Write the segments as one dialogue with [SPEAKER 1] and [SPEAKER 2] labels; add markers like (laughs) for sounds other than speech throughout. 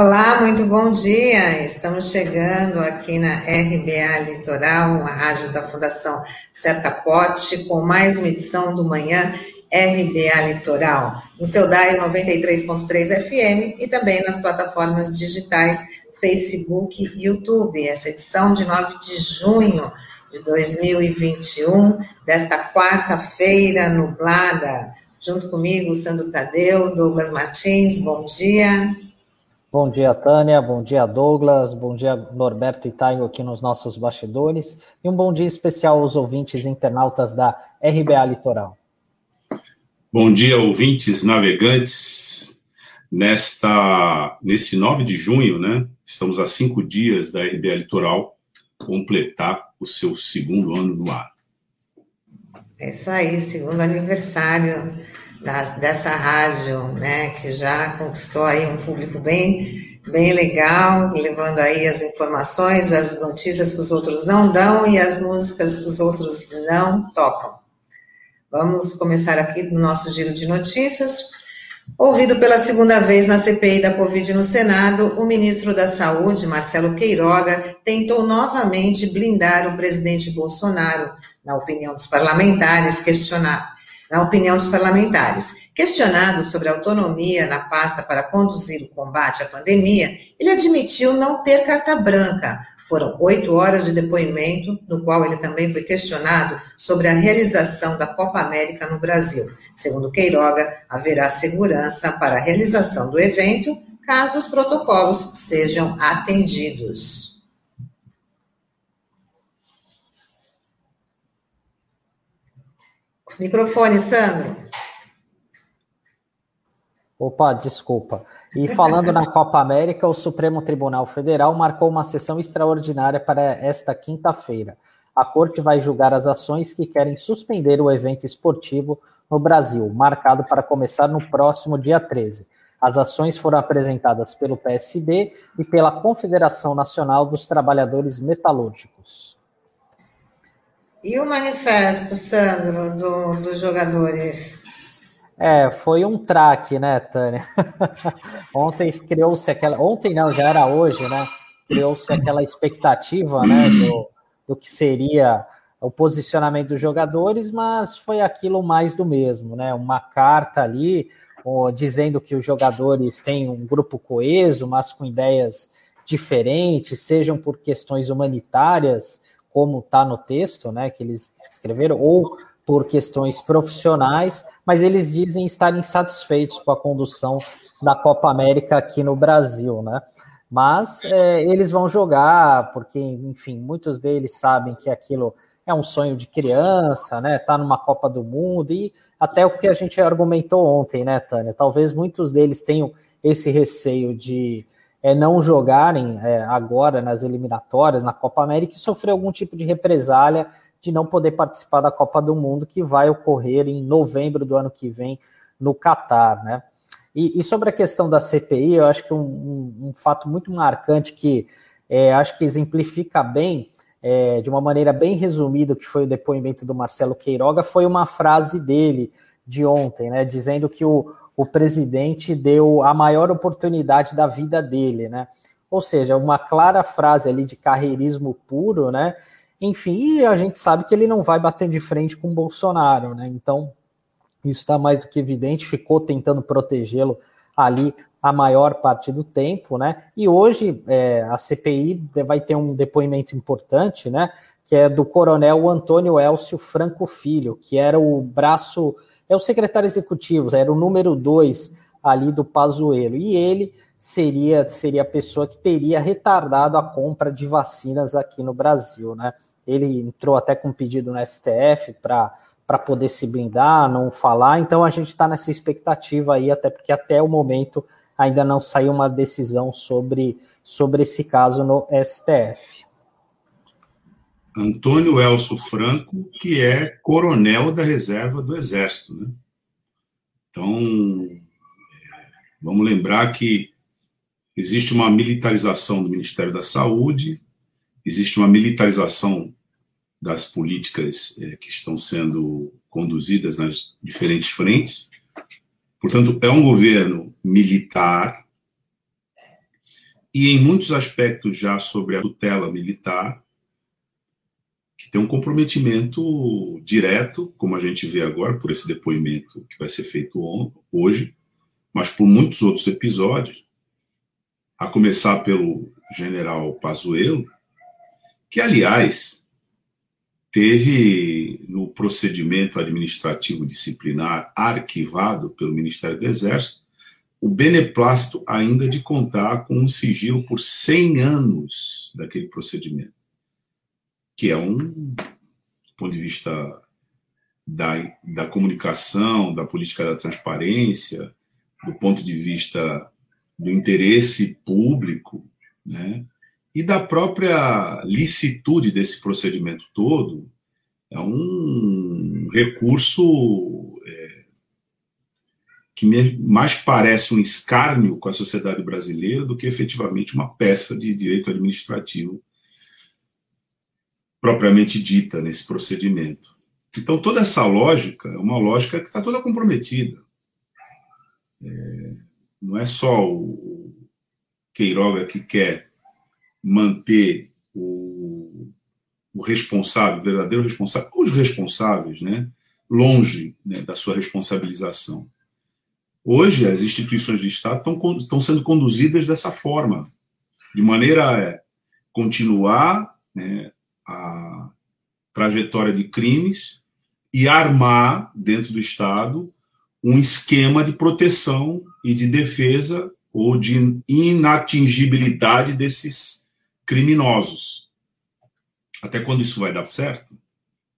[SPEAKER 1] Olá, muito bom dia. Estamos chegando aqui na RBA Litoral, a rádio da Fundação Pote, com mais uma edição do Manhã RBA Litoral, no seu DAI 93.3 FM e também nas plataformas digitais Facebook e YouTube. Essa edição de 9 de junho de 2021, desta quarta-feira nublada. Junto comigo, Sandro Tadeu, Douglas Martins, bom dia.
[SPEAKER 2] Bom dia, Tânia. Bom dia, Douglas. Bom dia, Norberto Itaio, aqui nos nossos bastidores. E um bom dia especial aos ouvintes internautas da RBA Litoral.
[SPEAKER 3] Bom dia, ouvintes navegantes. Nesta, nesse 9 de junho, né? Estamos a cinco dias da RBA Litoral completar o seu segundo ano no ar.
[SPEAKER 1] É isso aí, segundo aniversário da, dessa rádio, né, que já conquistou aí um público bem, bem legal, levando aí as informações, as notícias que os outros não dão e as músicas que os outros não tocam. Vamos começar aqui no nosso giro de notícias. Ouvido pela segunda vez na CPI da Covid no Senado, o ministro da Saúde, Marcelo Queiroga, tentou novamente blindar o presidente Bolsonaro, na opinião dos parlamentares, questionar na opinião dos parlamentares. Questionado sobre a autonomia na pasta para conduzir o combate à pandemia, ele admitiu não ter carta branca. Foram oito horas de depoimento, no qual ele também foi questionado sobre a realização da Copa América no Brasil. Segundo Queiroga, haverá segurança para a realização do evento, caso os protocolos sejam atendidos. Microfone, Sandro.
[SPEAKER 2] Opa, desculpa. E falando na Copa América, o Supremo Tribunal Federal marcou uma sessão extraordinária para esta quinta-feira. A corte vai julgar as ações que querem suspender o evento esportivo no Brasil, marcado para começar no próximo dia 13. As ações foram apresentadas pelo PSB e pela Confederação Nacional dos Trabalhadores Metalúrgicos.
[SPEAKER 1] E o manifesto, Sandro, do, dos jogadores?
[SPEAKER 2] É, foi um traque, né, Tânia? (laughs) ontem criou-se aquela. Ontem não, já era hoje, né? Criou-se aquela expectativa, né, do, do que seria o posicionamento dos jogadores, mas foi aquilo mais do mesmo, né? Uma carta ali dizendo que os jogadores têm um grupo coeso, mas com ideias diferentes, sejam por questões humanitárias como está no texto, né, que eles escreveram, ou por questões profissionais, mas eles dizem estar insatisfeitos com a condução da Copa América aqui no Brasil, né? Mas é, eles vão jogar, porque, enfim, muitos deles sabem que aquilo é um sonho de criança, né? Tá numa Copa do Mundo e até o que a gente argumentou ontem, né, Tânia? Talvez muitos deles tenham esse receio de é, não jogarem é, agora nas eliminatórias, na Copa América, e sofrer algum tipo de represália de não poder participar da Copa do Mundo, que vai ocorrer em novembro do ano que vem no Catar, né? E, e sobre a questão da CPI, eu acho que um, um, um fato muito marcante que é, acho que exemplifica bem, é, de uma maneira bem resumida, que foi o depoimento do Marcelo Queiroga, foi uma frase dele de ontem, né? Dizendo que o, o presidente deu a maior oportunidade da vida dele, né? Ou seja, uma clara frase ali de carreirismo puro, né? Enfim, e a gente sabe que ele não vai bater de frente com Bolsonaro, né? Então, isso está mais do que evidente, ficou tentando protegê-lo ali a maior parte do tempo, né? E hoje é, a CPI vai ter um depoimento importante, né? Que é do coronel Antônio Elcio Franco Filho, que era o braço é o secretário executivo, era o número dois ali do Pazuello, e ele seria, seria a pessoa que teria retardado a compra de vacinas aqui no Brasil, né? Ele entrou até com um pedido no STF para poder se blindar, não falar, então a gente está nessa expectativa aí, até porque até o momento ainda não saiu uma decisão sobre, sobre esse caso no STF.
[SPEAKER 3] Antônio Elso Franco, que é coronel da reserva do Exército. Né? Então, vamos lembrar que existe uma militarização do Ministério da Saúde, existe uma militarização das políticas é, que estão sendo conduzidas nas diferentes frentes. Portanto, é um governo militar e em muitos aspectos já sobre a tutela militar, que tem um comprometimento direto, como a gente vê agora, por esse depoimento que vai ser feito hoje, mas por muitos outros episódios, a começar pelo general Pazuello, que, aliás, teve no procedimento administrativo disciplinar arquivado pelo Ministério do Exército o beneplácito ainda de contar com um sigilo por 100 anos daquele procedimento, que é um, do ponto de vista da, da comunicação, da política da transparência, do ponto de vista do interesse público, né? e da própria licitude desse procedimento todo, é um recurso é, que mais parece um escárnio com a sociedade brasileira do que efetivamente uma peça de direito administrativo propriamente dita nesse procedimento. Então, toda essa lógica é uma lógica que está toda comprometida. É, não é só o Queiroga que quer manter o, o responsável, o verdadeiro responsável, os responsáveis, né, longe né, da sua responsabilização. Hoje, as instituições de Estado estão, sendo conduzidas dessa forma, de maneira a continuar né, a trajetória de crimes e armar dentro do Estado um esquema de proteção e de defesa ou de inatingibilidade desses criminosos. Até quando isso vai dar certo?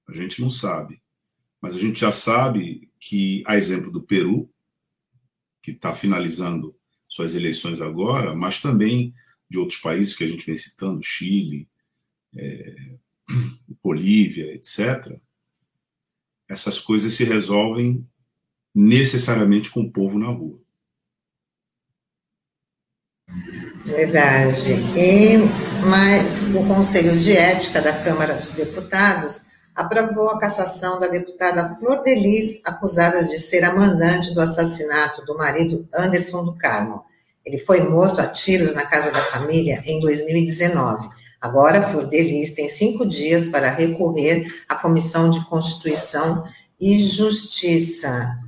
[SPEAKER 3] A gente não sabe. Mas a gente já sabe que, a exemplo do Peru, que está finalizando suas eleições agora, mas também de outros países que a gente vem citando, Chile, é, Bolívia, etc., essas coisas se resolvem necessariamente com o povo na rua.
[SPEAKER 1] Verdade. E, mas o Conselho de Ética da Câmara dos Deputados aprovou a cassação da deputada Flor Delis, acusada de ser a mandante do assassinato do marido Anderson do Carmo. Ele foi morto a tiros na casa da família em 2019. Agora, Flor Delis tem cinco dias para recorrer à Comissão de Constituição e Justiça.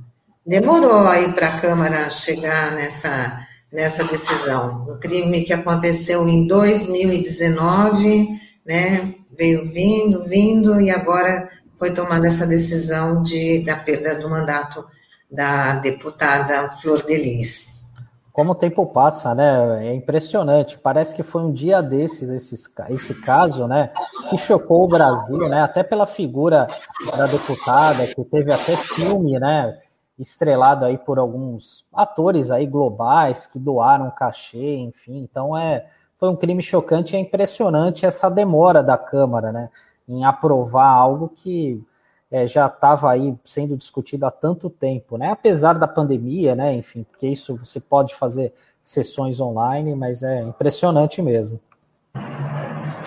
[SPEAKER 1] Demorou aí para a Câmara chegar nessa nessa decisão. Um crime que aconteceu em 2019, né, veio vindo, vindo, e agora foi tomada essa decisão de, da perda do mandato da deputada Flor Delis.
[SPEAKER 2] Como o tempo passa, né? É impressionante. Parece que foi um dia desses, esse, esse caso, né? Que chocou o Brasil, né? Até pela figura da deputada, que teve até filme, né? estrelado aí por alguns atores aí globais que doaram cachê, enfim. Então é foi um crime chocante e é impressionante essa demora da Câmara, né, em aprovar algo que é, já estava aí sendo discutido há tanto tempo, né? Apesar da pandemia, né? Enfim, porque isso você pode fazer sessões online, mas é impressionante mesmo.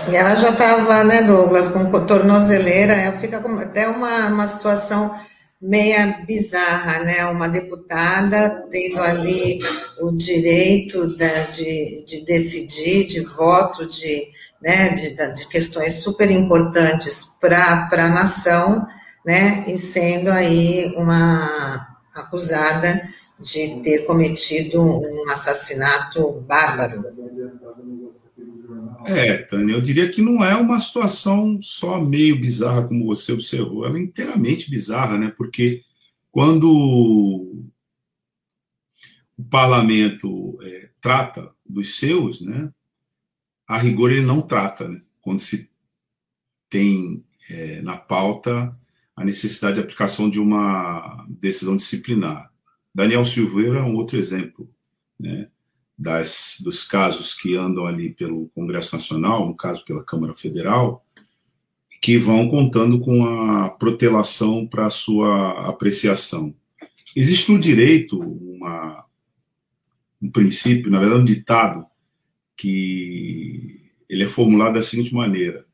[SPEAKER 1] E ela já estava, né, Douglas, com tornozeleira, fica até uma, uma situação meia bizarra, né? Uma deputada tendo ali o direito da, de, de decidir, de voto, de, né, de, de questões super importantes para a nação, né? E sendo aí uma acusada de ter cometido um assassinato bárbaro.
[SPEAKER 3] É, Tânia, eu diria que não é uma situação só meio bizarra, como você observou, ela é inteiramente bizarra, né? Porque quando o parlamento é, trata dos seus, né? A rigor ele não trata, né? Quando se tem é, na pauta a necessidade de aplicação de uma decisão disciplinar. Daniel Silveira é um outro exemplo, né? das, dos casos que andam ali pelo Congresso Nacional, no caso pela Câmara Federal, que vão contando com a protelação para sua apreciação. Existe no direito uma, um princípio, na verdade um ditado, que ele é formulado da seguinte maneira: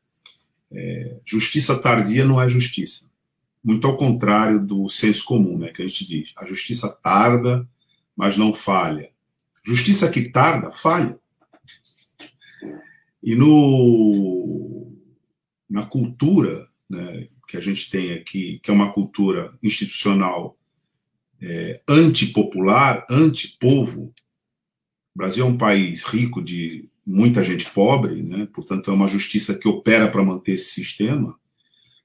[SPEAKER 3] é, justiça tardia não é justiça. Muito ao contrário do senso comum, né, que a gente diz. A justiça tarda, mas não falha. Justiça que tarda, falha. E no, na cultura né, que a gente tem aqui, que é uma cultura institucional é, antipopular, antipovo, o Brasil é um país rico de muita gente pobre, né? portanto, é uma justiça que opera para manter esse sistema,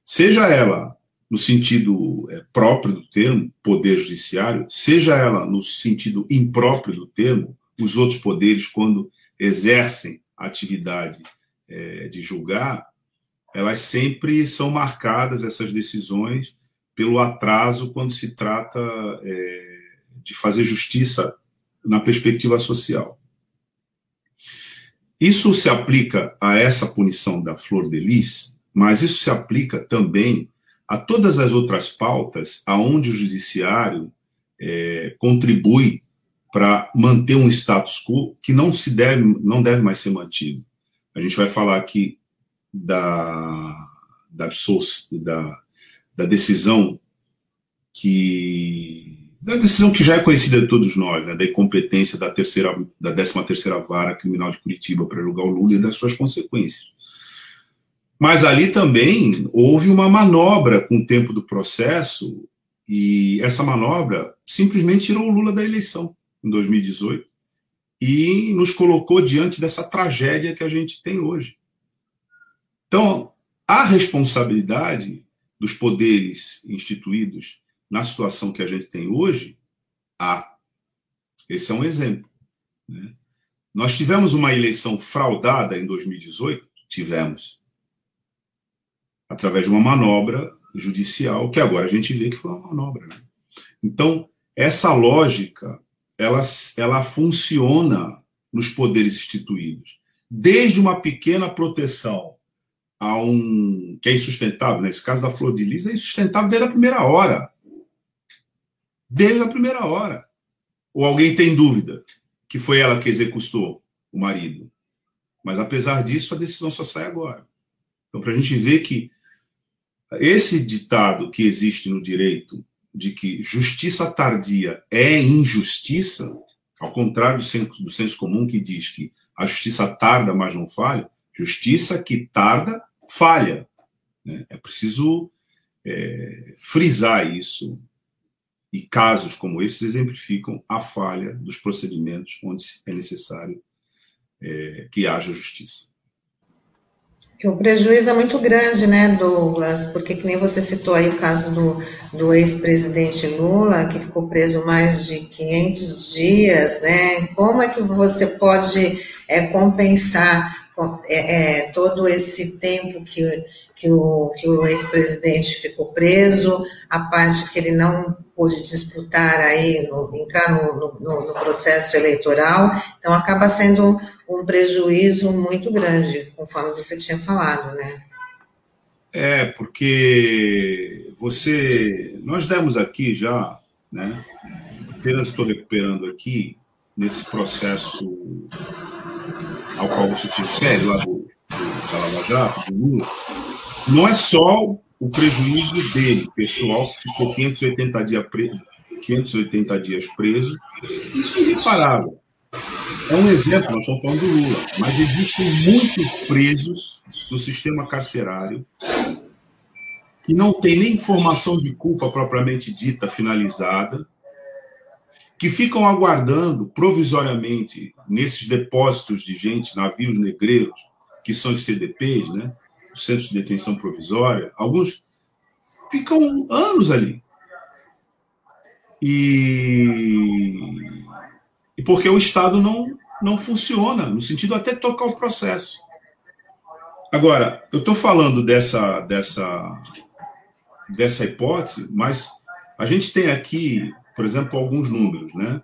[SPEAKER 3] seja ela no sentido é, próprio do termo, poder judiciário, seja ela no sentido impróprio do termo, os outros poderes, quando exercem a atividade é, de julgar, elas sempre são marcadas, essas decisões, pelo atraso quando se trata é, de fazer justiça na perspectiva social. Isso se aplica a essa punição da Flor de Lis, mas isso se aplica também a todas as outras pautas aonde o judiciário é, contribui para manter um status quo que não se deve, não deve mais ser mantido. A gente vai falar aqui da, da, da, da decisão que da decisão que já é conhecida de todos nós, né, da incompetência da terceira, da 13 terceira vara criminal de Curitiba para julgar o Lula e das suas consequências. Mas ali também houve uma manobra com o tempo do processo e essa manobra simplesmente tirou o Lula da eleição em 2018 e nos colocou diante dessa tragédia que a gente tem hoje. Então, a responsabilidade dos poderes instituídos na situação que a gente tem hoje, há. Esse é um exemplo. Né? Nós tivemos uma eleição fraudada em 2018? Tivemos. Através de uma manobra judicial, que agora a gente vê que foi uma manobra. Né? Então, essa lógica, ela, ela funciona nos poderes instituídos. Desde uma pequena proteção a um que é insustentável, nesse caso da Flor de Lis, é insustentável desde a primeira hora desde a primeira hora. Ou alguém tem dúvida que foi ela que executou o marido. Mas apesar disso, a decisão só sai agora. Então, para a gente ver que esse ditado que existe no direito de que justiça tardia é injustiça, ao contrário do senso, do senso comum que diz que a justiça tarda, mas não falha, justiça que tarda, falha. Né? É preciso é, frisar isso e casos como esses exemplificam a falha dos procedimentos onde é necessário é, que haja justiça.
[SPEAKER 1] O prejuízo é muito grande, né, Douglas? Porque que nem você citou aí o caso do, do ex-presidente Lula, que ficou preso mais de 500 dias, né? Como é que você pode é, compensar é, é, todo esse tempo que que o, que o ex-presidente ficou preso, a parte que ele não pôde disputar aí, no, entrar no, no, no, processo eleitoral, então acaba sendo um, prejuízo muito grande, conforme você tinha falado, né?
[SPEAKER 3] É, porque você, nós demos aqui já, né, apenas estou recuperando aqui, nesse processo ao qual você se refere, lá do, do Jato, do Lula, não é só o prejuízo dele, pessoal, que ficou 580 dias preso, 580 dias preso, isso é irreparável. É um exemplo, nós estamos falando do Lula, mas existem muitos presos do sistema carcerário que não tem nem informação de culpa propriamente dita finalizada, que ficam aguardando provisoriamente nesses depósitos de gente, navios negreiros, que são os CDPs, né? centros de detenção provisória, alguns ficam anos ali. E porque o Estado não, não funciona, no sentido até tocar o processo. Agora, eu estou falando dessa, dessa, dessa hipótese, mas a gente tem aqui, por exemplo, alguns números, né?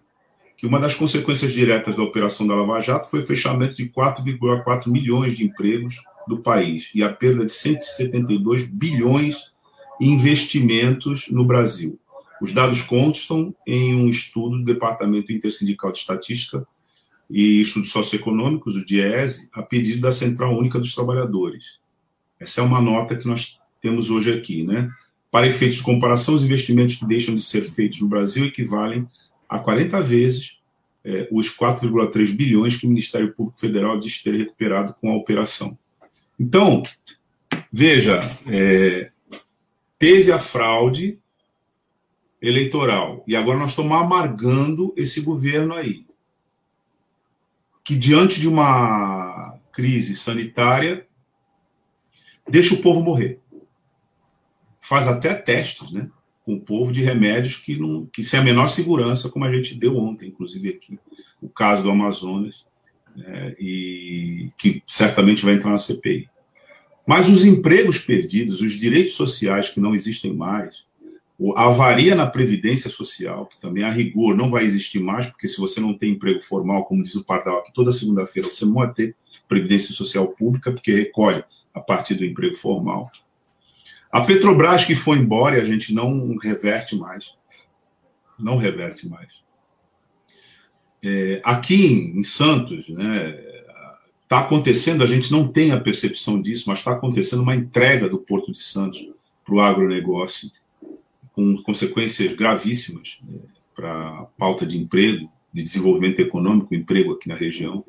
[SPEAKER 3] Que uma das consequências diretas da operação da Lava Jato foi o fechamento de 4,4 milhões de empregos do país e a perda de 172 bilhões em investimentos no Brasil. Os dados constam em um estudo do Departamento Intersindical de Estatística e Estudos Socioeconômicos, o DIESE, a pedido da Central Única dos Trabalhadores. Essa é uma nota que nós temos hoje aqui, né? Para efeitos de comparação, os investimentos que deixam de ser feitos no Brasil equivalem a 40 vezes é, os 4,3 bilhões que o Ministério Público Federal diz ter recuperado com a operação. Então, veja, é, teve a fraude eleitoral e agora nós estamos amargando esse governo aí, que diante de uma crise sanitária deixa o povo morrer. Faz até testes, né? Com o povo de remédios que, não, que sem a menor segurança, como a gente deu ontem, inclusive aqui, o caso do Amazonas, né, e que certamente vai entrar na CPI. Mas os empregos perdidos, os direitos sociais que não existem mais, a avaria na previdência social, que também a rigor não vai existir mais, porque se você não tem emprego formal, como diz o Pardal aqui, toda segunda-feira você não vai ter previdência social pública, porque recolhe a partir do emprego formal. A Petrobras que foi embora e a gente não reverte mais. Não reverte mais. É, aqui em Santos, né, está acontecendo, a gente não tem a percepção disso, mas está acontecendo uma entrega do Porto de Santos para o agronegócio, com consequências gravíssimas né, para a pauta de emprego, de desenvolvimento econômico, emprego aqui na região.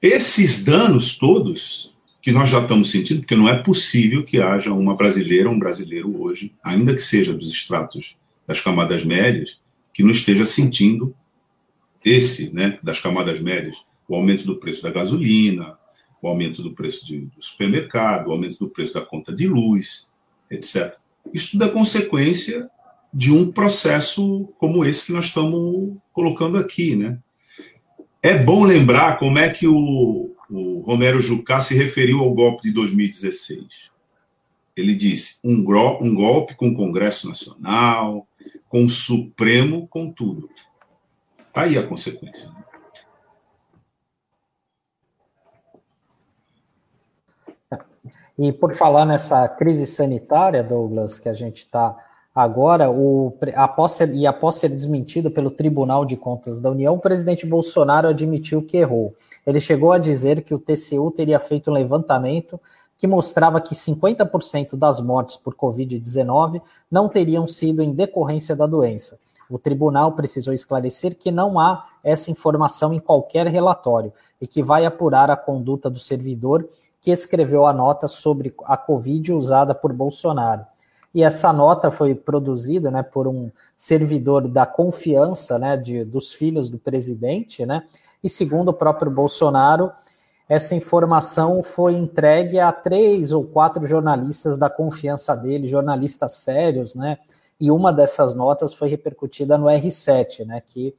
[SPEAKER 3] Esses danos todos que nós já estamos sentindo, porque não é possível que haja uma brasileira, um brasileiro hoje, ainda que seja dos estratos das camadas médias, que não esteja sentindo esse, né, das camadas médias, o aumento do preço da gasolina, o aumento do preço de, do supermercado, o aumento do preço da conta de luz, etc. Isso tudo é consequência de um processo como esse que nós estamos colocando aqui, né? É bom lembrar como é que o, o Romero Jucá se referiu ao golpe de 2016. Ele disse: um, um golpe com o Congresso Nacional, com o Supremo, com tudo. Tá aí a consequência.
[SPEAKER 2] E por falar nessa crise sanitária, Douglas, que a gente está agora, o, após ser, e após ser desmentido pelo Tribunal de Contas da União, o presidente Bolsonaro admitiu que errou. Ele chegou a dizer que o TCU teria feito um levantamento que mostrava que 50% das mortes por Covid-19 não teriam sido em decorrência da doença. O tribunal precisou esclarecer que não há essa informação em qualquer relatório e que vai apurar a conduta do servidor que escreveu a nota sobre a Covid usada por Bolsonaro. E essa nota foi produzida né, por um servidor da confiança né, de, dos filhos do presidente, né, e segundo o próprio Bolsonaro, essa informação foi entregue a três ou quatro jornalistas da confiança dele, jornalistas sérios, né? E uma dessas notas foi repercutida no R7, né? Que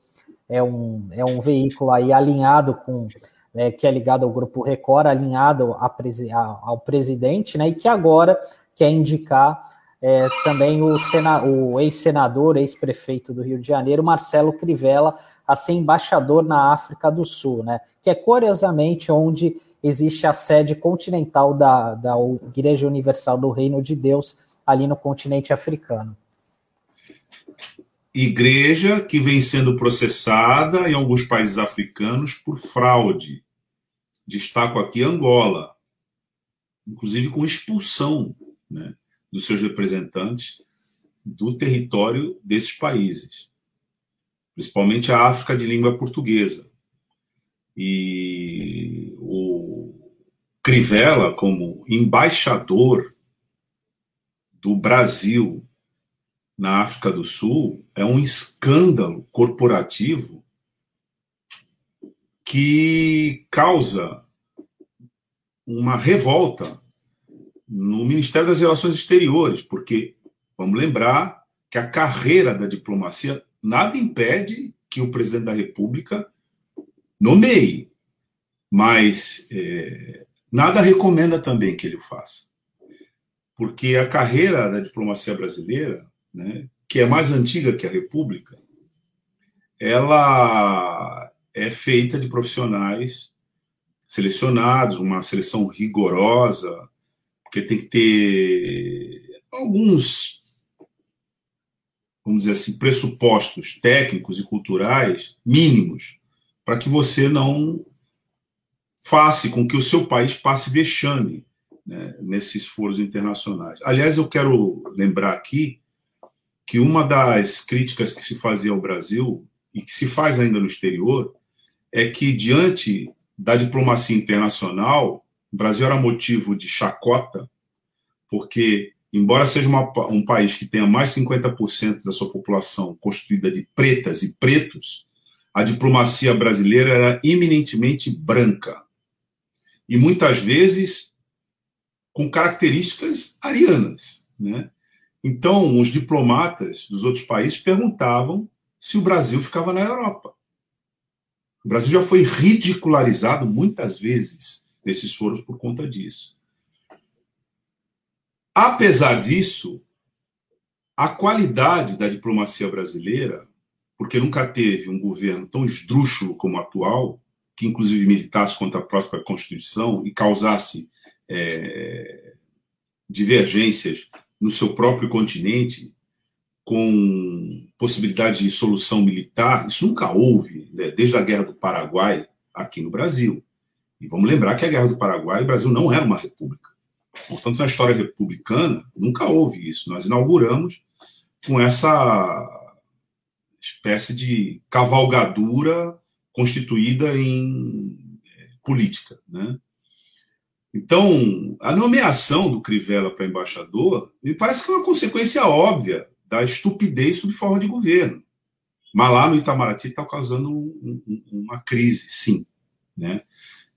[SPEAKER 2] é um, é um veículo aí alinhado com né, que é ligado ao grupo Record, alinhado ao presidente, né? E que agora quer indicar é, também o, o ex-senador, ex-prefeito do Rio de Janeiro, Marcelo Crivella, a ser embaixador na África do Sul, né? Que é curiosamente onde existe a sede continental da, da Igreja Universal do Reino de Deus, ali no continente africano.
[SPEAKER 3] Igreja que vem sendo processada em alguns países africanos por fraude. Destaco aqui Angola, inclusive com expulsão né, dos seus representantes do território desses países principalmente a África de língua portuguesa. E o Crivella, como embaixador do Brasil na África do Sul, é um escândalo corporativo que causa uma revolta no Ministério das Relações Exteriores, porque vamos lembrar que a carreira da diplomacia nada impede que o presidente da República nomeie, mas é, nada recomenda também que ele o faça. Porque a carreira da diplomacia brasileira, né, que é mais antiga que a República, ela é feita de profissionais selecionados, uma seleção rigorosa, porque tem que ter alguns vamos dizer assim, pressupostos técnicos e culturais mínimos para que você não faça com que o seu país passe vexame né, nesses foros internacionais. Aliás, eu quero lembrar aqui que uma das críticas que se fazia ao Brasil e que se faz ainda no exterior, é que, diante da diplomacia internacional, o Brasil era motivo de chacota, porque, embora seja uma, um país que tenha mais de 50% da sua população constituída de pretas e pretos, a diplomacia brasileira era eminentemente branca. E muitas vezes com características arianas. Né? Então, os diplomatas dos outros países perguntavam se o Brasil ficava na Europa. O Brasil já foi ridicularizado muitas vezes nesses foros por conta disso. Apesar disso, a qualidade da diplomacia brasileira, porque nunca teve um governo tão esdrúxulo como o atual, que inclusive militasse contra a própria Constituição e causasse é, divergências no seu próprio continente, com possibilidade de solução militar, isso nunca houve, né, desde a Guerra do Paraguai aqui no Brasil. E vamos lembrar que a Guerra do Paraguai, o Brasil não era uma república. Portanto, na história republicana, nunca houve isso. Nós inauguramos com essa espécie de cavalgadura constituída em é, política. Né? Então, a nomeação do Crivella para embaixador me parece que é uma consequência óbvia da estupidez sob forma de governo. Mas lá no Itamaraty está causando um, um, uma crise, sim, né?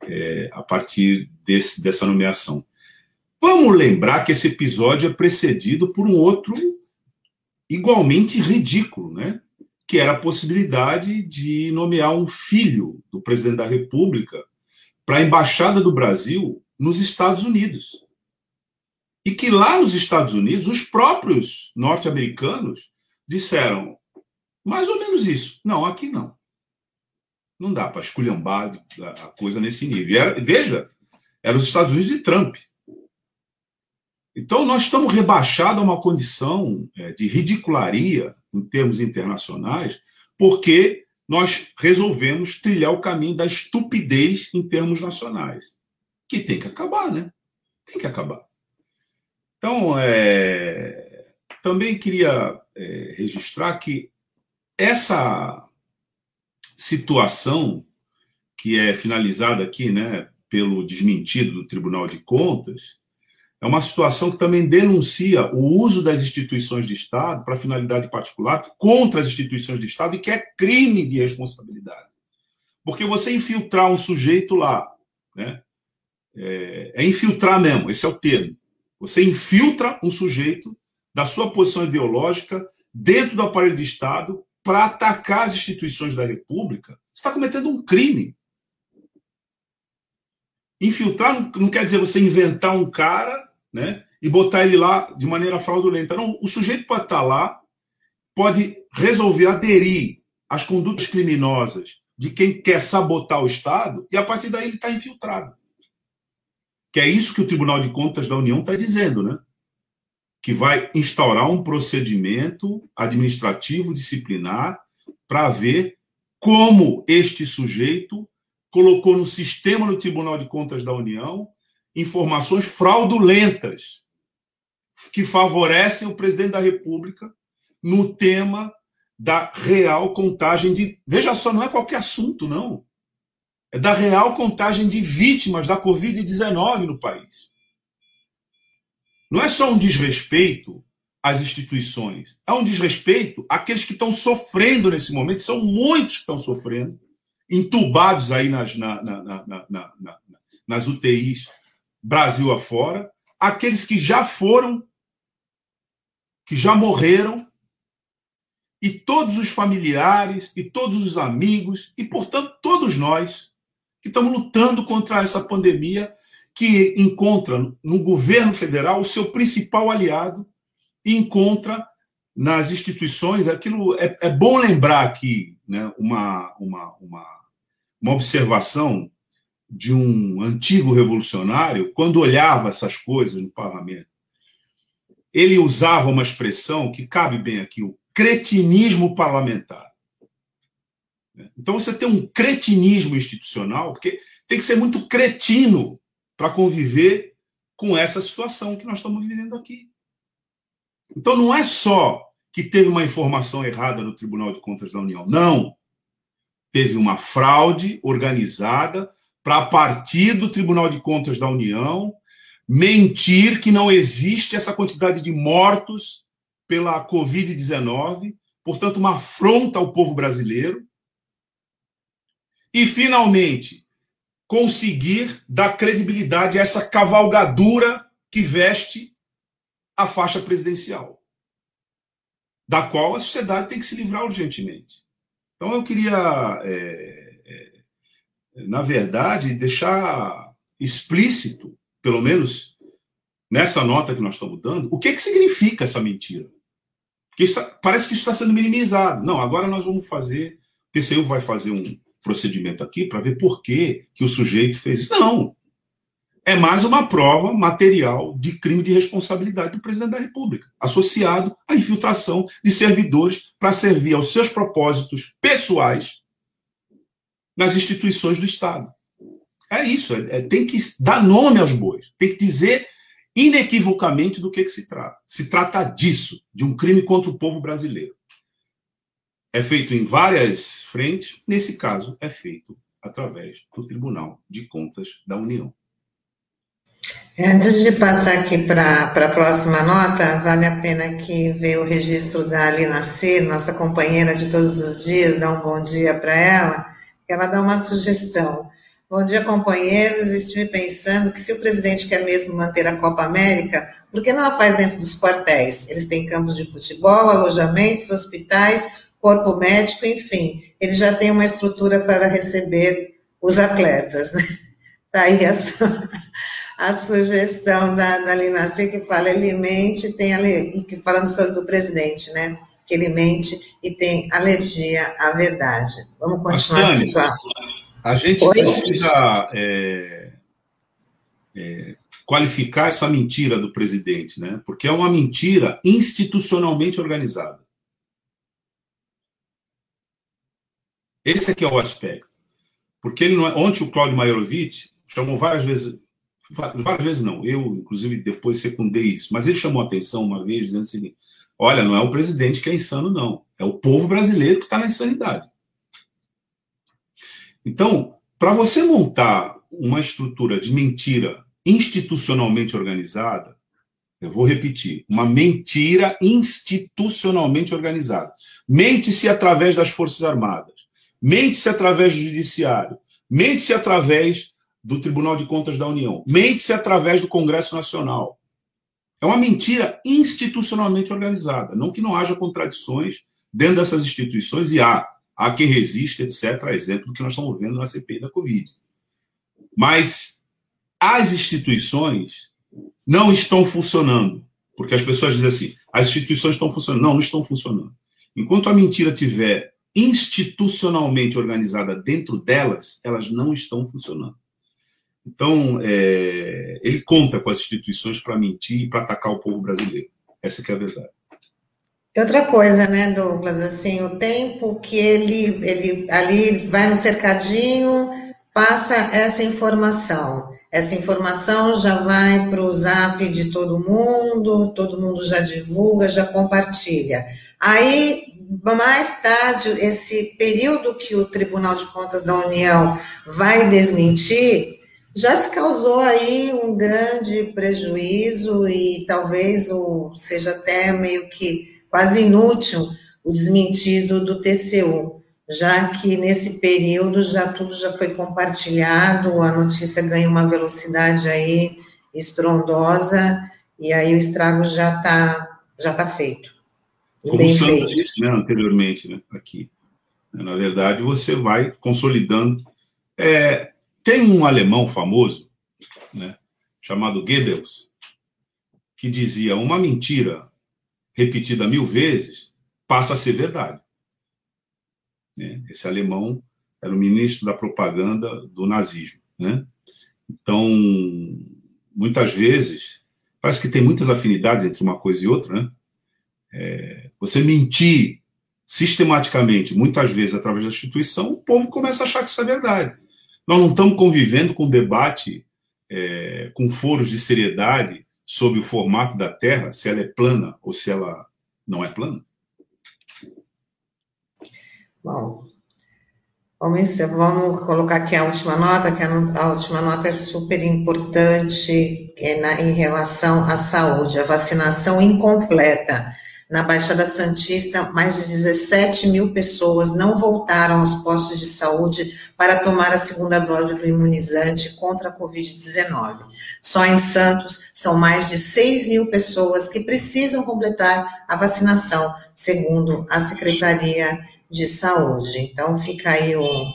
[SPEAKER 3] É, a partir desse, dessa nomeação. Vamos lembrar que esse episódio é precedido por um outro igualmente ridículo, né? que era a possibilidade de nomear um filho do presidente da República para a embaixada do Brasil nos Estados Unidos. E que lá nos Estados Unidos, os próprios norte-americanos disseram mais ou menos isso. Não, aqui não. Não dá para esculhambar a coisa nesse nível. Era, veja, eram os Estados Unidos de Trump. Então, nós estamos rebaixados a uma condição é, de ridicularia em termos internacionais, porque nós resolvemos trilhar o caminho da estupidez em termos nacionais, que tem que acabar, né? Tem que acabar. Então, é, também queria é, registrar que essa situação que é finalizada aqui, né, pelo desmentido do Tribunal de Contas, é uma situação que também denuncia o uso das instituições de Estado para finalidade particular contra as instituições de Estado e que é crime de responsabilidade. Porque você infiltrar um sujeito lá, né, é, é infiltrar mesmo, esse é o termo. Você infiltra um sujeito da sua posição ideológica dentro do aparelho de Estado para atacar as instituições da República, você está cometendo um crime. Infiltrar não quer dizer você inventar um cara né, e botar ele lá de maneira fraudulenta. Não, o sujeito pode estar lá, pode resolver aderir às condutas criminosas de quem quer sabotar o Estado, e a partir daí ele está infiltrado. Que é isso que o Tribunal de Contas da União está dizendo, né? Que vai instaurar um procedimento administrativo disciplinar para ver como este sujeito colocou no sistema do Tribunal de Contas da União informações fraudulentas que favorecem o presidente da República no tema da real contagem de. Veja só, não é qualquer assunto, não da real contagem de vítimas da Covid-19 no país. Não é só um desrespeito às instituições, é um desrespeito àqueles que estão sofrendo nesse momento, são muitos que estão sofrendo, entubados aí nas, na, na, na, nas UTIs Brasil afora, aqueles que já foram, que já morreram, e todos os familiares, e todos os amigos, e, portanto, todos nós que estamos lutando contra essa pandemia que encontra no governo federal o seu principal aliado e encontra nas instituições. Aquilo é, é bom lembrar aqui né, uma, uma, uma, uma observação de um antigo revolucionário quando olhava essas coisas no parlamento ele usava uma expressão que cabe bem aqui o cretinismo parlamentar então você tem um cretinismo institucional, porque tem que ser muito cretino para conviver com essa situação que nós estamos vivendo aqui. Então não é só que teve uma informação errada no Tribunal de Contas da União. Não. teve uma fraude organizada para, partir do Tribunal de Contas da União, mentir que não existe essa quantidade de mortos pela Covid-19, portanto, uma afronta ao povo brasileiro. E, finalmente, conseguir dar credibilidade a essa cavalgadura que veste a faixa presidencial, da qual a sociedade tem que se livrar urgentemente. Então, eu queria, é, é, na verdade, deixar explícito pelo menos nessa nota que nós estamos dando, o que, que significa essa mentira? Porque parece que isso está sendo minimizado. Não, agora nós vamos fazer, o TCU vai fazer um procedimento aqui para ver por que, que o sujeito fez isso. Não. É mais uma prova material de crime de responsabilidade do presidente da República, associado à infiltração de servidores para servir aos seus propósitos pessoais nas instituições do Estado. É isso, é, é, tem que dar nome aos bois, tem que dizer inequivocamente do que, que se trata. Se trata disso, de um crime contra o povo brasileiro. É feito em várias frentes, nesse caso, é feito através do Tribunal de Contas da União.
[SPEAKER 1] Antes de passar aqui para a próxima nota, vale a pena que veja o registro da Alina C, nossa companheira de todos os dias, dar um bom dia para ela, ela dá uma sugestão. Bom dia, companheiros. Estive pensando que se o presidente quer mesmo manter a Copa América, por que não a faz dentro dos quartéis? Eles têm campos de futebol, alojamentos, hospitais, corpo médico, enfim. Ele já tem uma estrutura para receber os atletas, né? Tá aí a, su a sugestão da, da Lina C, que fala ele mente, tem e que falando sobre do presidente, né? Que ele mente e tem alergia à verdade. Vamos continuar aqui com a...
[SPEAKER 3] A gente Oi? precisa é, é, qualificar essa mentira do presidente, né? Porque é uma mentira institucionalmente organizada. Esse aqui é o aspecto. Porque ele não é, ontem o Cláudio Maiorovitch chamou várias vezes, várias vezes não, eu inclusive depois secundei isso, mas ele chamou a atenção uma vez dizendo o seguinte: olha, não é o presidente que é insano, não, é o povo brasileiro que está na insanidade. Então, para você montar uma estrutura de mentira institucionalmente organizada, eu vou repetir, uma mentira institucionalmente organizada. Mente-se através das Forças Armadas, mente-se através do Judiciário, mente-se através do Tribunal de Contas da União, mente-se através do Congresso Nacional. É uma mentira institucionalmente organizada, não que não haja contradições dentro dessas instituições, e há há quem resiste, etc., exemplo do que nós estamos vendo na CPI da Covid. Mas as instituições não estão funcionando, porque as pessoas dizem assim: as instituições estão funcionando. Não, não estão funcionando. Enquanto a mentira tiver institucionalmente organizada dentro delas, elas não estão funcionando. Então, é, ele conta com as instituições para mentir e para atacar o povo brasileiro. Essa é a verdade.
[SPEAKER 1] Outra coisa, né, Douglas, assim, o tempo que ele, ele ali vai no cercadinho, passa essa informação. Essa informação já vai para o zap de todo mundo, todo mundo já divulga, já compartilha. Aí, mais tarde, esse período que o Tribunal de Contas da União vai desmentir, já se causou aí um grande prejuízo e talvez o, seja até meio que quase inútil o desmentido do TCU, já que nesse período já tudo já foi compartilhado, a notícia ganha uma velocidade aí estrondosa e aí o estrago já está já tá feito.
[SPEAKER 3] Como o Sandro disse né, anteriormente, né, aqui. Na verdade, você vai consolidando. É, tem um alemão famoso, né, chamado Goebbels, que dizia: uma mentira repetida mil vezes, passa a ser verdade. Né? Esse alemão era o ministro da propaganda do nazismo. Né? Então, muitas vezes, parece que tem muitas afinidades entre uma coisa e outra. Né? É, você mentir sistematicamente, muitas vezes através da instituição, o povo começa a achar que isso é verdade. Nós não estamos convivendo com debate, é, com foros de seriedade sobre o formato da Terra, se ela é plana ou se ela não é plana?
[SPEAKER 1] Bom, Vamos, vamos colocar aqui a última nota, que a, a última nota é super importante é na, em relação à saúde, a vacinação incompleta. Na Baixada Santista, mais de 17 mil pessoas não voltaram aos postos de saúde para tomar a segunda dose do imunizante contra a Covid-19. Só em Santos, são mais de 6 mil pessoas que precisam completar a vacinação, segundo a Secretaria de saúde. Então, fica aí o,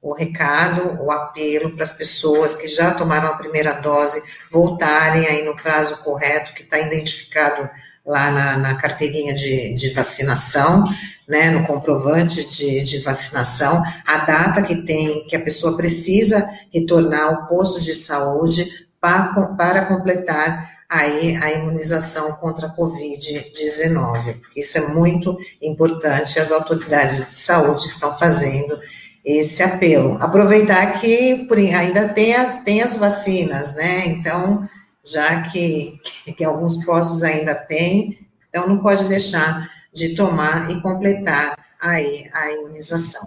[SPEAKER 1] o recado, o apelo para as pessoas que já tomaram a primeira dose voltarem aí no prazo correto, que está identificado lá na, na carteirinha de, de, vacinação, né, no comprovante de, de, vacinação, a data que tem, que a pessoa precisa retornar ao posto de saúde para, para completar aí a imunização contra a Covid-19. Isso é muito importante, as autoridades de saúde estão fazendo esse apelo. Aproveitar que ainda tem, a, tem as vacinas, né? Então, já que, que alguns postos ainda têm, então não pode deixar de tomar e completar aí a imunização.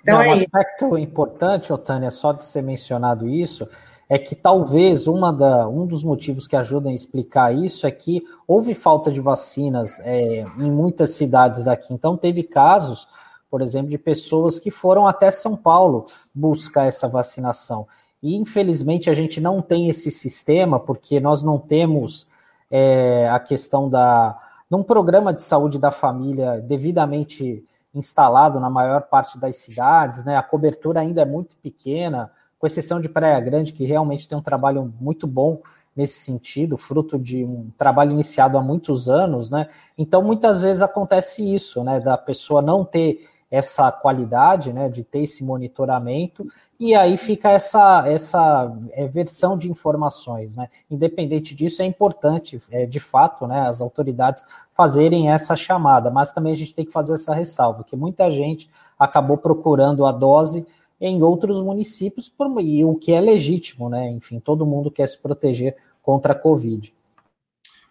[SPEAKER 2] Então, não, é um aspecto importante, Otânia, só de ser mencionado isso, é que talvez uma da, um dos motivos que ajudam a explicar isso é que houve falta de vacinas é, em muitas cidades daqui. Então, teve casos, por exemplo, de pessoas que foram até São Paulo buscar essa vacinação. E, infelizmente, a gente não tem esse sistema, porque nós não temos é, a questão da. num programa de saúde da família devidamente instalado na maior parte das cidades, né? A cobertura ainda é muito pequena com exceção de Praia Grande, que realmente tem um trabalho muito bom nesse sentido, fruto de um trabalho iniciado há muitos anos, né? Então, muitas vezes acontece isso, né? Da pessoa não ter essa qualidade, né? De ter esse monitoramento, e aí fica essa, essa é, versão de informações, né? Independente disso, é importante, é, de fato, né? As autoridades fazerem essa chamada, mas também a gente tem que fazer essa ressalva, que muita gente acabou procurando a dose em outros municípios, por, e o que é legítimo, né? Enfim, todo mundo quer se proteger contra a Covid.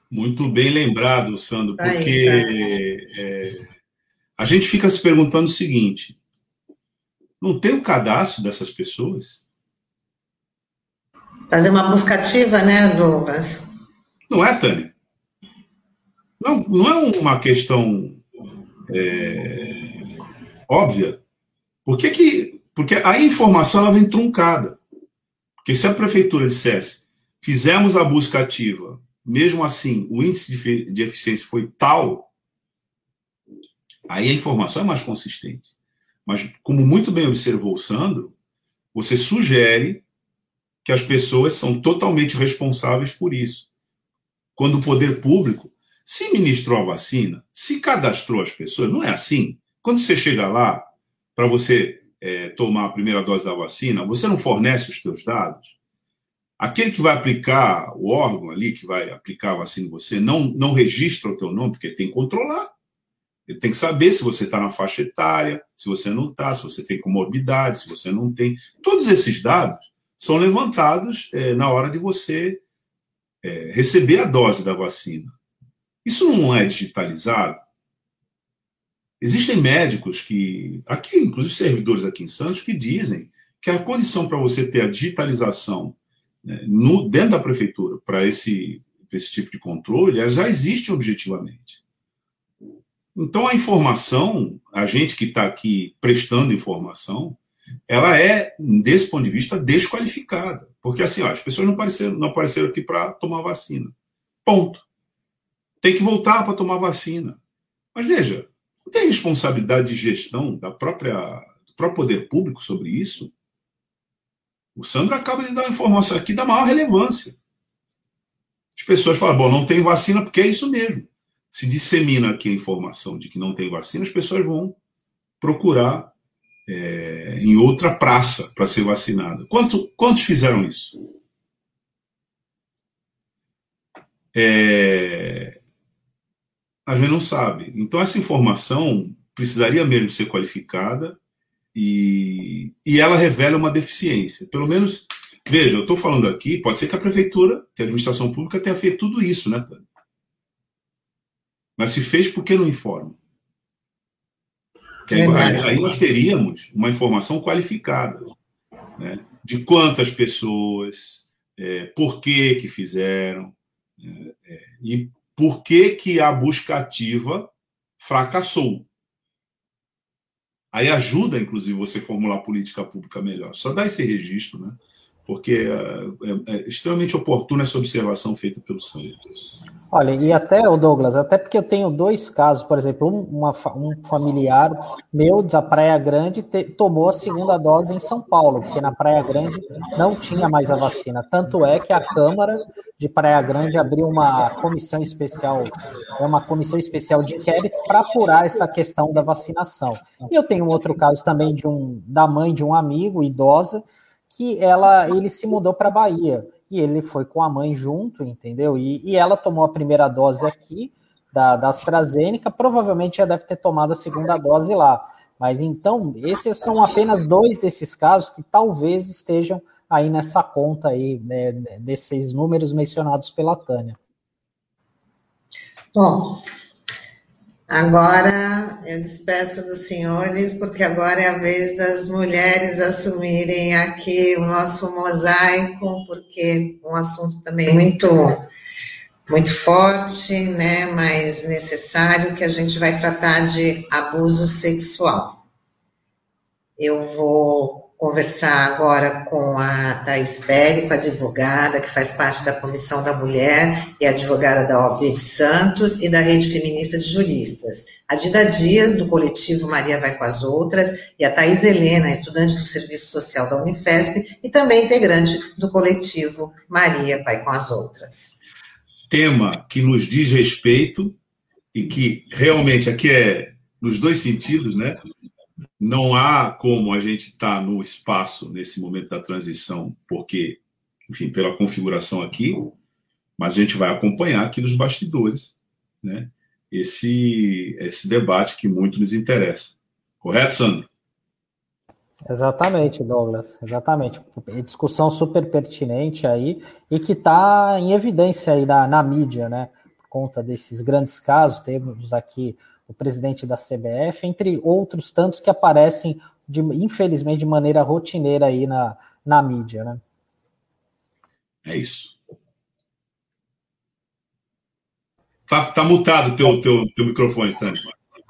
[SPEAKER 3] Muito bem lembrado, Sandro, porque é, a gente fica se perguntando o seguinte: não tem o cadastro dessas pessoas?
[SPEAKER 1] Fazer uma busca ativa, né, Douglas?
[SPEAKER 3] Não é, Tânia? Não, não é uma questão é, óbvia. Por que, que porque a informação ela vem truncada. Porque se a prefeitura dissesse, fizemos a busca ativa, mesmo assim o índice de, de eficiência foi tal, aí a informação é mais consistente. Mas, como muito bem observou o Sandro, você sugere que as pessoas são totalmente responsáveis por isso. Quando o poder público se ministrou a vacina, se cadastrou as pessoas, não é assim. Quando você chega lá para você é, tomar a primeira dose da vacina, você não fornece os seus dados, aquele que vai aplicar, o órgão ali que vai aplicar a vacina em você, não, não registra o teu nome, porque tem que controlar. Tem que saber se você está na faixa etária, se você não está, se você tem comorbidade, se você não tem. Todos esses dados são levantados é, na hora de você é, receber a dose da vacina. Isso não é digitalizado? Existem médicos que, aqui, inclusive servidores aqui em Santos, que dizem que a condição para você ter a digitalização né, no, dentro da prefeitura para esse, esse tipo de controle já existe objetivamente. Então, a informação, a gente que está aqui prestando informação, ela é, desse ponto de vista, desqualificada. Porque, assim, ó, as pessoas não apareceram, não apareceram aqui para tomar vacina. Ponto. Tem que voltar para tomar vacina. Mas veja, não tem responsabilidade de gestão da própria, do próprio poder público sobre isso? O Sandro acaba de dar uma informação aqui da maior relevância. As pessoas falam, bom, não tem vacina porque é isso mesmo. Se dissemina aqui a informação de que não tem vacina, as pessoas vão procurar é, em outra praça para ser vacinada. Quanto, quantos fizeram isso? É, a gente não sabe. Então, essa informação precisaria mesmo ser qualificada e, e ela revela uma deficiência. Pelo menos, veja, eu estou falando aqui, pode ser que a prefeitura, que a administração pública tenha feito tudo isso, né, Tânia? Mas se fez, por que não informa? Aí, aí, nós teríamos uma informação qualificada né, de quantas pessoas, é, por que que fizeram é, é, e por que que a busca ativa fracassou. Aí ajuda, inclusive, você formular política pública melhor. Só dá esse registro, né? porque é, é, é extremamente oportuna essa observação feita pelo Sandro.
[SPEAKER 2] Olha, e até, o Douglas, até porque eu tenho dois casos, por exemplo, um, uma, um familiar meu da Praia Grande te, tomou a segunda dose em São Paulo, porque na Praia Grande não tinha mais a vacina. Tanto é que a Câmara de Praia Grande abriu uma comissão especial, é uma comissão especial de inquérito para apurar essa questão da vacinação. E eu tenho outro caso também de um da mãe de um amigo idosa que ela ele se mudou para Bahia e ele foi com a mãe junto, entendeu? E, e ela tomou a primeira dose aqui da, da AstraZeneca, provavelmente já deve ter tomado a segunda dose lá. Mas então, esses são apenas dois desses casos que talvez estejam aí nessa conta aí, né, desses números mencionados pela Tânia.
[SPEAKER 1] Bom, Agora eu despeço dos senhores, porque agora é a vez das mulheres assumirem aqui o nosso mosaico, porque um assunto também muito muito forte, né, mas necessário que a gente vai tratar de abuso sexual. Eu vou conversar agora com a Thais Périco, advogada, que faz parte da Comissão da Mulher e advogada da OAB de Santos e da Rede Feminista de Juristas. A Dida Dias, do coletivo Maria Vai com as Outras, e a Thais Helena, estudante do Serviço Social da Unifesp e também integrante do coletivo Maria Vai com as Outras.
[SPEAKER 3] Tema que nos diz respeito e que realmente aqui é nos dois sentidos, né? Não há como a gente estar tá no espaço nesse momento da transição, porque, enfim, pela configuração aqui, mas a gente vai acompanhar aqui nos bastidores, né? Esse, esse debate que muito nos interessa. Correto, Sandro?
[SPEAKER 2] Exatamente, Douglas, exatamente. Discussão super pertinente aí e que está em evidência aí na, na mídia, né? Por conta desses grandes casos, temos aqui o presidente da CBF, entre outros tantos que aparecem, de, infelizmente, de maneira rotineira aí na, na mídia, né?
[SPEAKER 3] É isso. Tá, tá mutado o teu, teu, teu microfone, Tânia.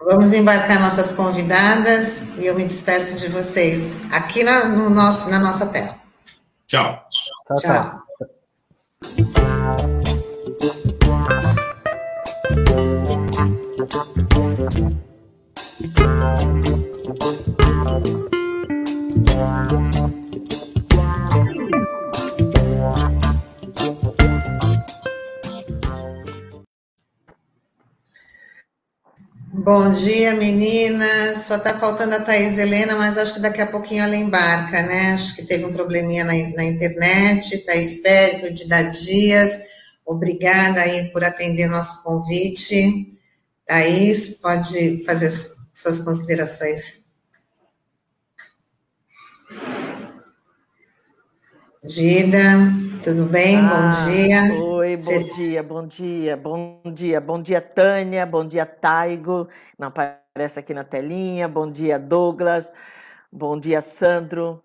[SPEAKER 1] Vamos embarcar nossas convidadas e eu me despeço de vocês aqui na, no nosso, na nossa tela.
[SPEAKER 3] Tchau.
[SPEAKER 2] Tchau, tchau. tchau.
[SPEAKER 1] Bom dia, meninas. Só está faltando a Thais Helena, mas acho que daqui a pouquinho ela embarca, né? Acho que teve um probleminha na, na internet. Thais Pérez, de Dias, obrigada aí por atender nosso convite. Thaís, pode fazer suas considerações. Gida, tudo bem? Ah, bom dia.
[SPEAKER 4] Oi, bom Você... dia, bom dia, bom dia, bom dia, Tânia, bom dia, Taigo, não aparece aqui na telinha, bom dia, Douglas, bom dia, Sandro,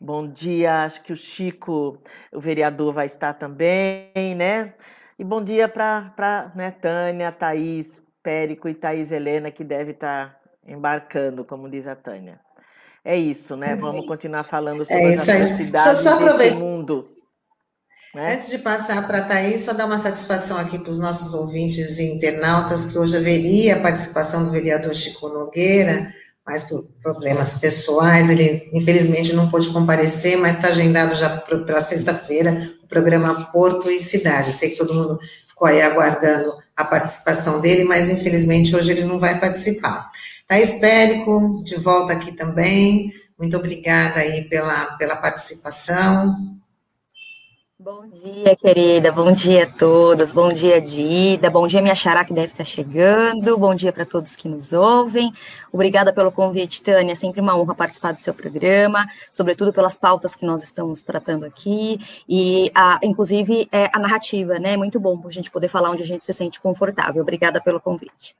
[SPEAKER 4] bom dia, acho que o Chico, o vereador, vai estar também, né? E bom dia para né, Tânia, Thaís, Périco e Thaís Helena, que deve estar embarcando, como diz a Tânia. É isso, né? Vamos continuar falando sobre é isso, as atrocidades só, só desse mundo.
[SPEAKER 1] Né? Antes de passar para a Thaís, só dar uma satisfação aqui para os nossos ouvintes e internautas, que hoje haveria a participação do vereador Chico Nogueira, mas por problemas pessoais, ele infelizmente não pôde comparecer, mas está agendado já para sexta-feira o programa Porto e Cidade. Eu sei que todo mundo ficou aí aguardando a participação dele, mas infelizmente hoje ele não vai participar. Thaís Périco, de volta aqui também, muito obrigada aí pela, pela participação.
[SPEAKER 5] Bom dia, querida. Bom dia a todos. Bom dia, Dida. Bom dia, minha xará que deve estar chegando. Bom dia para todos que nos ouvem. Obrigada pelo convite, Tânia. É sempre uma honra participar do seu programa, sobretudo pelas pautas que nós estamos tratando aqui e, a, inclusive, é, a narrativa, né? É muito bom a gente poder falar onde a gente se sente confortável. Obrigada pelo convite.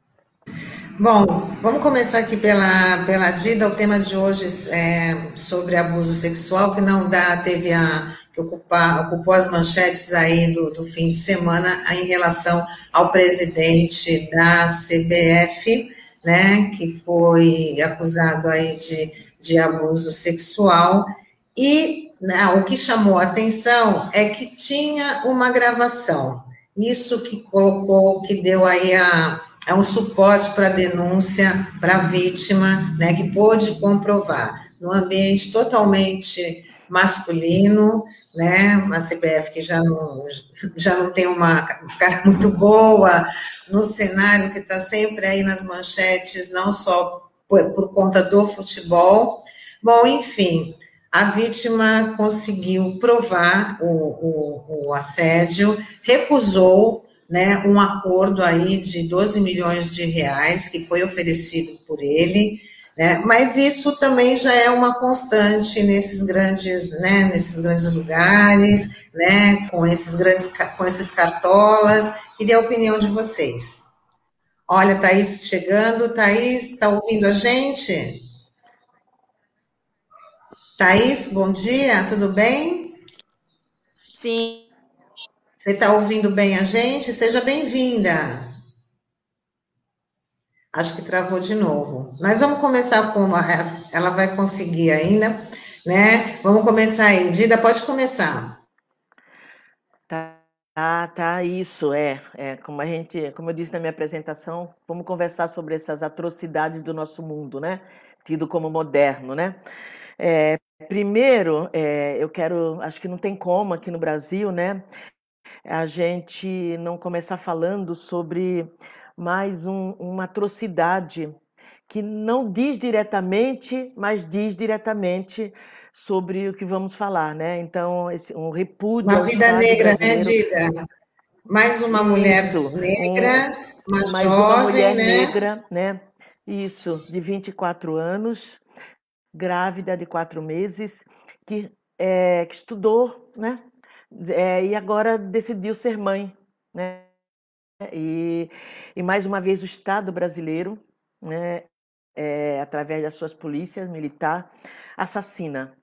[SPEAKER 1] Bom, vamos começar aqui pela, pela Dida. O tema de hoje é sobre abuso sexual, que não dá, teve a, que ocupar, ocupou as manchetes aí do, do fim de semana em relação ao presidente da CBF, né, que foi acusado aí de, de abuso sexual, e né, o que chamou a atenção é que tinha uma gravação, isso que colocou, que deu aí a, é um suporte para denúncia para a vítima, né, que pôde comprovar, num ambiente totalmente masculino, né, uma CBF que já não, já não tem uma cara muito boa, no cenário que está sempre aí nas manchetes, não só por, por conta do futebol. Bom, enfim, a vítima conseguiu provar o, o, o assédio, recusou né, um acordo aí de 12 milhões de reais que foi oferecido por ele, né, mas isso também já é uma constante nesses grandes, né, nesses grandes lugares, né, com esses grandes, com esses cartolas, queria a opinião de vocês. Olha, Thaís chegando, Thaís, está ouvindo a gente? Thaís, bom dia, tudo bem?
[SPEAKER 6] Sim,
[SPEAKER 1] você está ouvindo bem a gente? Seja bem-vinda. Acho que travou de novo. Mas vamos começar com uma, ela vai conseguir ainda, né? Vamos começar aí. Dida, pode começar.
[SPEAKER 4] Tá, tá, tá isso é, é como a gente, como eu disse na minha apresentação, vamos conversar sobre essas atrocidades do nosso mundo, né? Tido como moderno, né? É, primeiro, é, eu quero, acho que não tem como aqui no Brasil, né? A gente não começar falando sobre mais um, uma atrocidade que não diz diretamente, mas diz diretamente sobre o que vamos falar, né? Então, esse, um repúdio.
[SPEAKER 1] Uma vida negra, né, Dida? Mais uma mulher Isso, negra, um, uma mais jovem, uma mulher né? negra,
[SPEAKER 4] né? Isso, de 24 anos, grávida de quatro meses, que, é, que estudou, né? É, e agora decidiu ser mãe, né? E, e mais uma vez o Estado brasileiro, né, é, através das suas polícias militar, assassina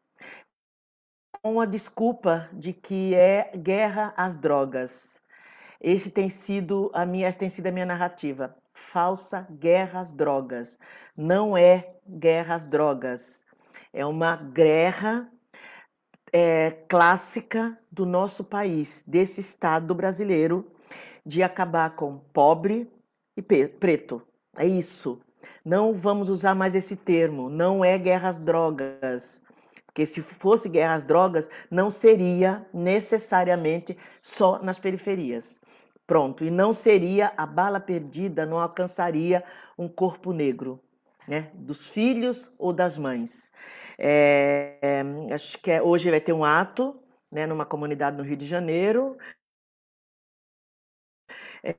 [SPEAKER 4] com a desculpa de que é guerra às drogas. Esse tem sido a minha, essa tem sido a minha narrativa. Falsa guerra às drogas. Não é guerra às drogas. É uma guerra é, clássica do nosso país, desse Estado brasileiro, de acabar com pobre e preto. É isso. Não vamos usar mais esse termo. Não é guerra às drogas. Porque se fosse guerra às drogas, não seria necessariamente só nas periferias. Pronto. E não seria a bala perdida, não alcançaria um corpo negro, né? Dos filhos ou das mães. É, é, acho que é, hoje vai ter um ato né, numa comunidade no Rio de Janeiro. É,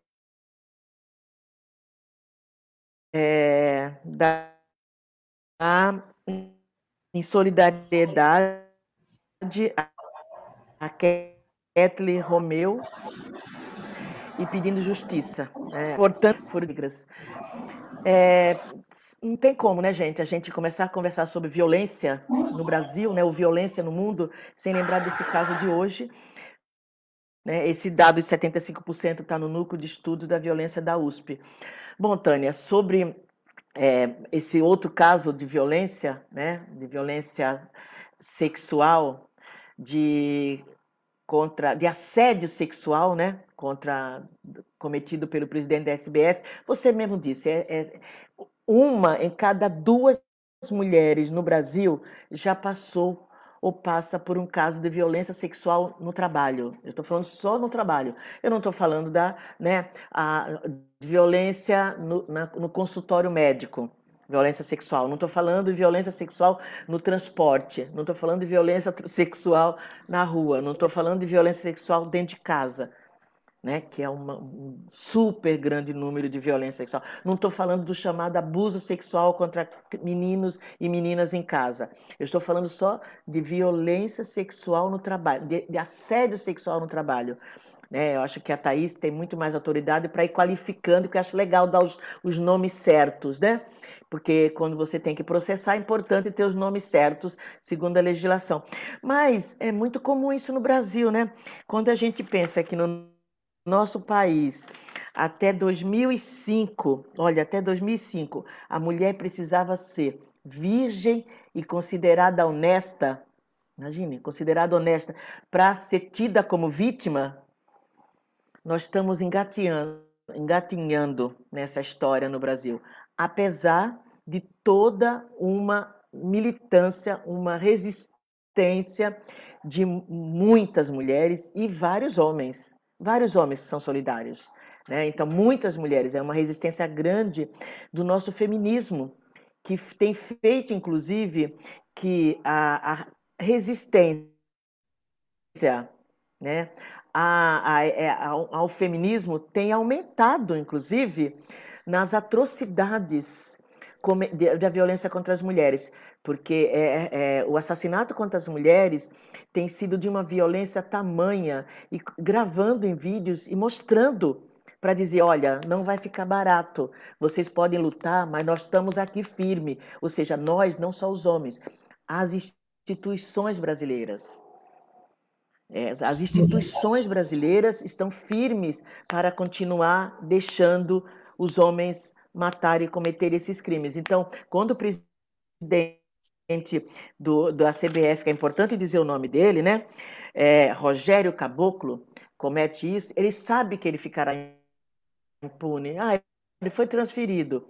[SPEAKER 4] é da, em solidariedade a, Kathleen Romeu e pedindo justiça. É, portanto, é, não tem como, né, gente, a gente começar a conversar sobre violência no Brasil, né, ou violência no mundo, sem lembrar desse caso de hoje. Né, esse dado de 75% está no núcleo de estudos da violência da USP. Bom, Tânia, sobre é, esse outro caso de violência, né, de violência sexual, de contra de assédio sexual, né, contra cometido pelo presidente da SBF, você mesmo disse, é, é uma em cada duas mulheres no Brasil já passou ou passa por um caso de violência sexual no trabalho. Eu estou falando só no trabalho. Eu não estou falando da né, a violência no, na, no consultório médico, violência sexual. Não estou falando de violência sexual no transporte. Não estou falando de violência sexual na rua. Não estou falando de violência sexual dentro de casa né, que é uma, um super grande número de violência sexual. Não estou falando do chamado abuso sexual contra meninos e meninas em casa. Eu estou falando só de violência sexual no trabalho, de, de assédio sexual no trabalho. Né? Eu acho que a Thaís tem muito mais autoridade para ir qualificando, que eu acho legal dar os, os nomes certos, né? Porque quando você tem que processar, é importante ter os nomes certos, segundo a legislação. Mas é muito comum isso no Brasil, né? Quando a gente pensa que no nosso país, até 2005, olha, até 2005, a mulher precisava ser virgem e considerada honesta, imagine, considerada honesta, para ser tida como vítima, nós estamos engatinhando, engatinhando nessa história no Brasil, apesar de toda uma militância, uma resistência de muitas mulheres e vários homens, vários homens são solidários. Né? Então, muitas mulheres, é uma resistência grande do nosso feminismo, que tem feito, inclusive, que a, a resistência né, a, a, é, ao, ao feminismo tem aumentado, inclusive, nas atrocidades da violência contra as mulheres, porque é, é, o assassinato contra as mulheres tem sido de uma violência tamanha e gravando em vídeos e mostrando para dizer, olha, não vai ficar barato, vocês podem lutar, mas nós estamos aqui firme, ou seja, nós, não só os homens, as instituições brasileiras. É, as instituições brasileiras estão firmes para continuar deixando os homens matar e cometer esses crimes. Então, quando o presidente do, da CBF, que é importante dizer o nome dele, né? É, Rogério Caboclo, comete isso, ele sabe que ele ficará impune. Ah, ele foi transferido.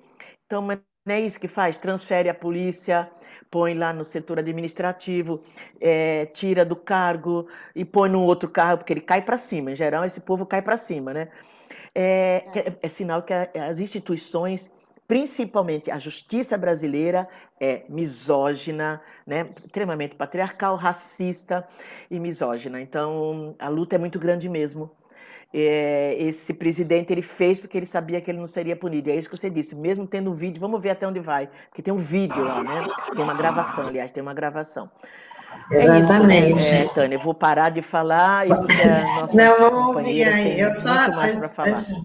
[SPEAKER 4] Então, mas não é isso que faz? Transfere a polícia, põe lá no setor administrativo, é, tira do cargo e põe no outro cargo, porque ele cai para cima. Em geral, esse povo cai para cima, né? É, é, é sinal que as instituições, principalmente a justiça brasileira, é misógina, né? extremamente patriarcal, racista e misógina. Então, a luta é muito grande mesmo é, esse presidente ele fez porque ele sabia que ele não seria punido. E é isso que você disse, mesmo tendo um vídeo, vamos ver até onde vai, porque tem um vídeo lá, né? Tem uma gravação, aliás, tem uma gravação.
[SPEAKER 1] Exatamente. É
[SPEAKER 4] isso, né, Tânia, eu vou parar de falar e
[SPEAKER 1] nossa Não, vamos ouvir aí. Eu só antes,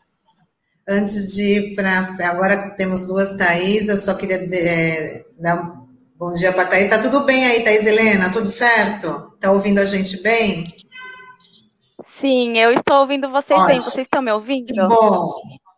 [SPEAKER 1] antes de ir para agora temos duas Thaís, eu só queria é, dar bom dia para Thaís. Tá tudo bem aí, Thaís Helena? Tudo certo? Tá ouvindo a gente bem?
[SPEAKER 6] Sim, eu estou ouvindo vocês ótimo. bem. Vocês estão me ouvindo? Que
[SPEAKER 1] bom.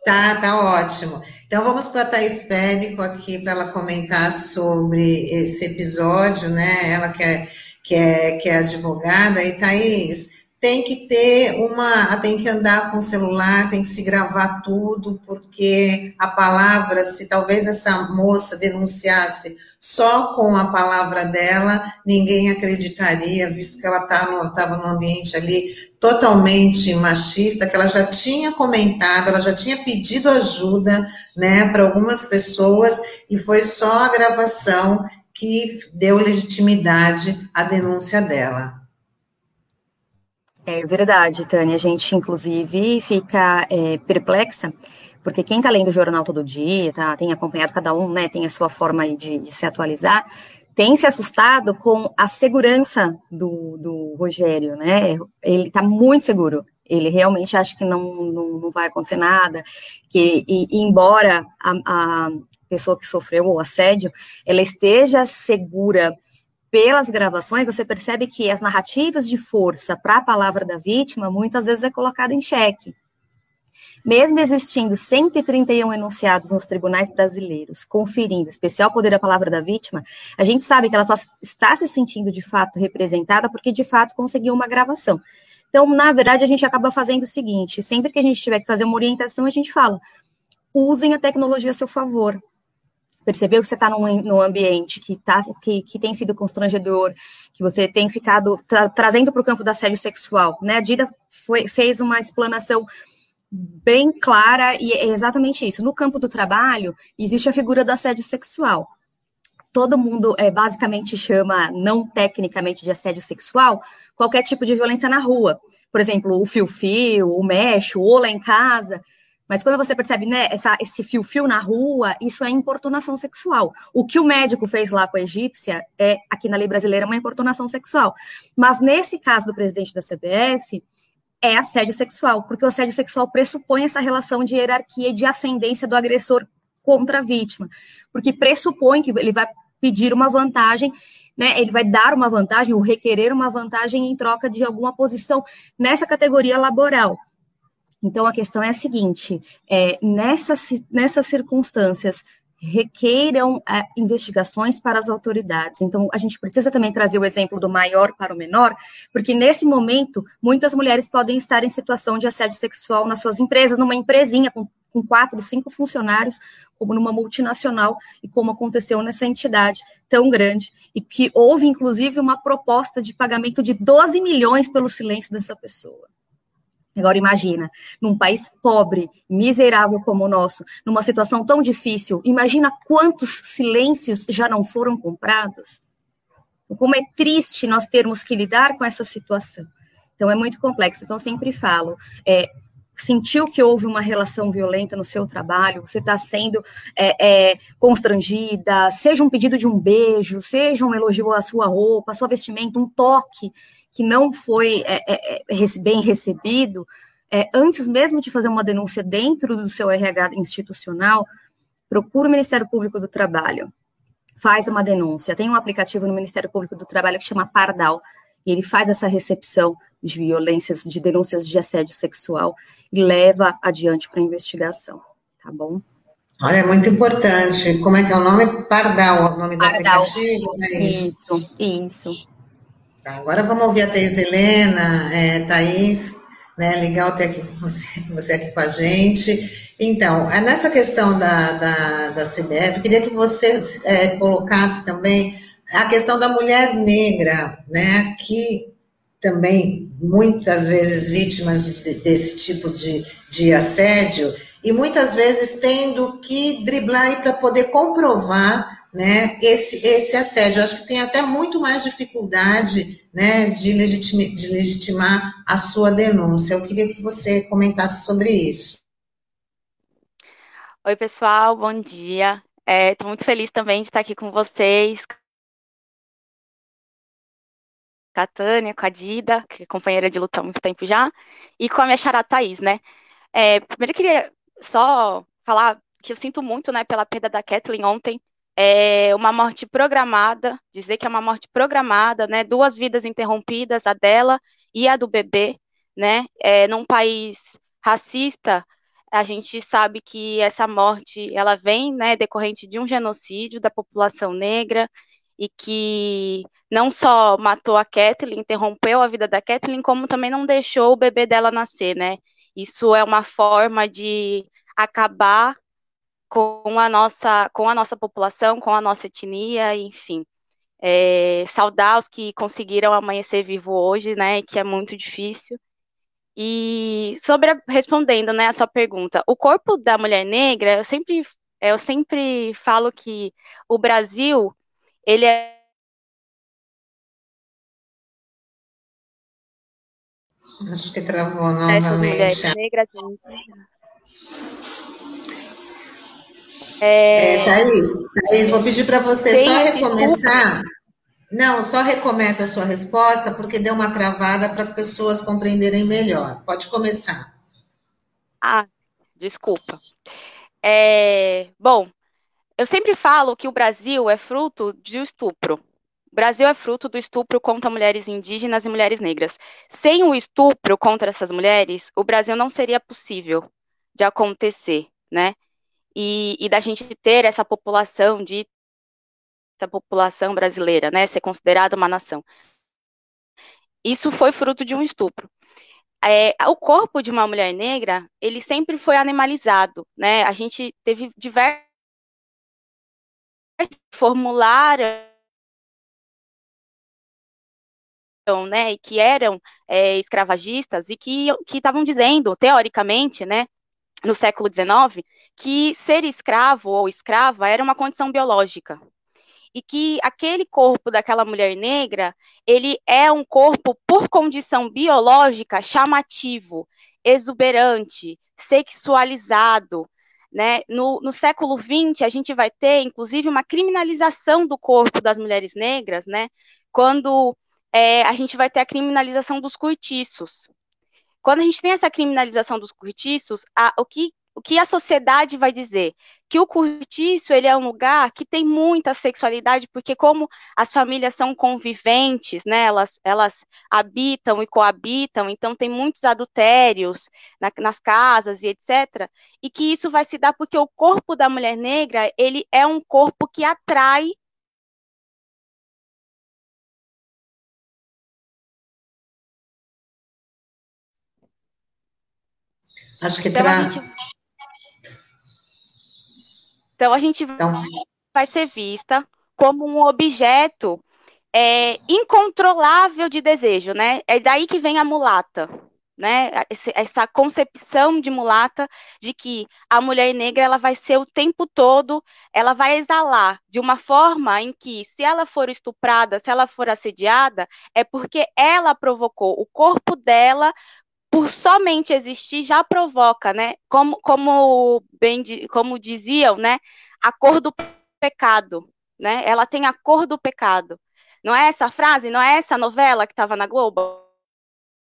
[SPEAKER 1] Tá, tá ótimo. Então vamos para a Thais Pédico aqui para ela comentar sobre esse episódio, né? Ela que é, que é, que é advogada. E Thaís, tem que ter uma, tem que andar com o celular, tem que se gravar tudo, porque a palavra, se talvez essa moça denunciasse só com a palavra dela, ninguém acreditaria, visto que ela estava tá no, no ambiente ali totalmente machista, que ela já tinha comentado, ela já tinha pedido ajuda, né, para algumas pessoas, e foi só a gravação que deu legitimidade à denúncia dela.
[SPEAKER 5] É verdade, Tânia. A gente, inclusive, fica é, perplexa, porque quem está lendo o jornal todo dia, tá, tem acompanhado cada um, né, tem a sua forma de, de se atualizar, tem se assustado com a segurança do, do Rogério, né? Ele está muito seguro. Ele realmente acha que não, não, não vai acontecer nada, que e, embora a, a pessoa que sofreu o assédio, ela esteja segura pelas gravações, você percebe que as narrativas de força para a palavra da vítima muitas vezes é colocada em xeque. Mesmo existindo 131 enunciados nos tribunais brasileiros, conferindo especial poder à palavra da vítima, a gente sabe que ela só está se sentindo de fato representada porque de fato conseguiu uma gravação. Então, na verdade, a gente acaba fazendo o seguinte: sempre que a gente tiver que fazer uma orientação, a gente fala, usem a tecnologia a seu favor. Percebeu que você está num, num, ambiente que, tá, que, que tem sido constrangedor, que você tem ficado tra trazendo para o campo da assédio sexual. Né? A Dida foi, fez uma explanação bem clara e é exatamente isso. No campo do trabalho, existe a figura do assédio sexual. Todo mundo é, basicamente chama, não tecnicamente, de assédio sexual, qualquer tipo de violência na rua. Por exemplo, o fio-fio, o mecho, o lá em casa. Mas quando você percebe né, essa, esse fio-fio na rua, isso é importunação sexual. O que o médico fez lá com a egípcia é, aqui na lei brasileira, uma importunação sexual. Mas nesse caso do presidente da CBF, é assédio sexual, porque o assédio sexual pressupõe essa relação de hierarquia e de ascendência do agressor contra a vítima, porque pressupõe que ele vai pedir uma vantagem, né? Ele vai dar uma vantagem ou requerer uma vantagem em troca de alguma posição nessa categoria laboral. Então a questão é a seguinte: é, nessas, nessas circunstâncias requeiram é, investigações para as autoridades. Então, a gente precisa também trazer o exemplo do maior para o menor, porque nesse momento, muitas mulheres podem estar em situação de assédio sexual nas suas empresas, numa empresinha com, com quatro, cinco funcionários, como numa multinacional, e como aconteceu nessa entidade tão grande, e que houve, inclusive, uma proposta de pagamento de 12 milhões pelo silêncio dessa pessoa. Agora imagina, num país pobre, miserável como o nosso, numa situação tão difícil, imagina quantos silêncios já não foram comprados. Como é triste nós termos que lidar com essa situação. Então é muito complexo. Então sempre falo, é, sentiu que houve uma relação violenta no seu trabalho, você está sendo é, é, constrangida, seja um pedido de um beijo, seja um elogio à sua roupa, à sua vestimenta, um toque que não foi é, é, é bem recebido, é, antes mesmo de fazer uma denúncia dentro do seu RH institucional, procura o Ministério Público do Trabalho, faz uma denúncia. Tem um aplicativo no Ministério Público do Trabalho que chama Pardal, e ele faz essa recepção de violências, de denúncias de assédio sexual e leva adiante para a investigação, tá bom?
[SPEAKER 1] Olha, é muito importante. Como é que é o nome? Pardal, o nome Pardal. do aplicativo?
[SPEAKER 5] É isso, isso. isso.
[SPEAKER 1] Tá, agora vamos ouvir a Thais Helena, é, né? Legal ter aqui você, (laughs) você aqui com a gente. Então, é nessa questão da, da, da CBF, queria que você é, colocasse também a questão da mulher negra, né? Que também muitas vezes vítimas de, desse tipo de, de assédio e muitas vezes tendo que driblar para poder comprovar né, esse, esse assédio. Eu acho que tem até muito mais dificuldade né, de, legitima, de legitimar a sua denúncia. Eu queria que você comentasse sobre isso.
[SPEAKER 6] Oi, pessoal, bom dia. Estou é, muito feliz também de estar aqui com vocês, com a Tânia, com a Dida, que é companheira de luta há muito tempo já, e com a minha xará Thaís, né? É, primeiro eu queria só falar que eu sinto muito, né, pela perda da Kathleen ontem, é uma morte programada, dizer que é uma morte programada, né? Duas vidas interrompidas, a dela e a do bebê, né? É, num país racista, a gente sabe que essa morte ela vem, né, decorrente de um genocídio da população negra e que não só matou a Kathleen, interrompeu a vida da Kathleen, como também não deixou o bebê dela nascer, né? Isso é uma forma de acabar com a nossa, com a nossa população, com a nossa etnia, enfim. É, saudar os que conseguiram amanhecer vivo hoje, né, que é muito difícil. E sobre a, respondendo, né, a sua pergunta, o corpo da mulher negra, eu sempre, eu sempre falo que o Brasil, ele é
[SPEAKER 1] Acho que travou novamente. Mulheres negras, é, é Thaís, Thaís, vou pedir para você só recomeçar. Não, só recomeça a sua resposta, porque deu uma travada para as pessoas compreenderem melhor. Pode começar.
[SPEAKER 6] Ah, desculpa. É, bom, eu sempre falo que o Brasil é fruto de estupro. O Brasil é fruto do estupro contra mulheres indígenas e mulheres negras. Sem o estupro contra essas mulheres, o Brasil não seria possível de acontecer, né? E, e da gente ter essa população de essa população brasileira, né, ser considerada uma nação. Isso foi fruto de um estupro. É, o corpo de uma mulher negra, ele sempre foi animalizado, né? A gente teve diversos formulários né, que eram é, escravagistas e que estavam dizendo, teoricamente, né, no século XIX, que ser escravo ou escrava era uma condição biológica. E que aquele corpo daquela mulher negra, ele é um corpo, por condição biológica, chamativo, exuberante, sexualizado. Né? No, no século XX, a gente vai ter, inclusive, uma criminalização do corpo das mulheres negras, né? quando é, a gente vai ter a criminalização dos cortiços quando a gente tem essa criminalização dos cortiços, a, o que o que a sociedade vai dizer? Que o cortiço ele é um lugar que tem muita sexualidade, porque como as famílias são conviventes, né, elas, elas habitam e coabitam, então tem muitos adultérios na, nas casas e etc. E que isso vai se dar porque o corpo da mulher negra ele é um corpo que atrai
[SPEAKER 1] Acho que então, para gente...
[SPEAKER 6] Então, a gente então... vai ser vista como um objeto é, incontrolável de desejo, né? É daí que vem a mulata, né? Essa concepção de mulata de que a mulher negra ela vai ser o tempo todo, ela vai exalar de uma forma em que, se ela for estuprada, se ela for assediada, é porque ela provocou o corpo dela por somente existir já provoca, né? Como, como bem como diziam, né? A cor do pecado, né? Ela tem a cor do pecado. Não é essa frase? Não é essa novela que estava na Globo?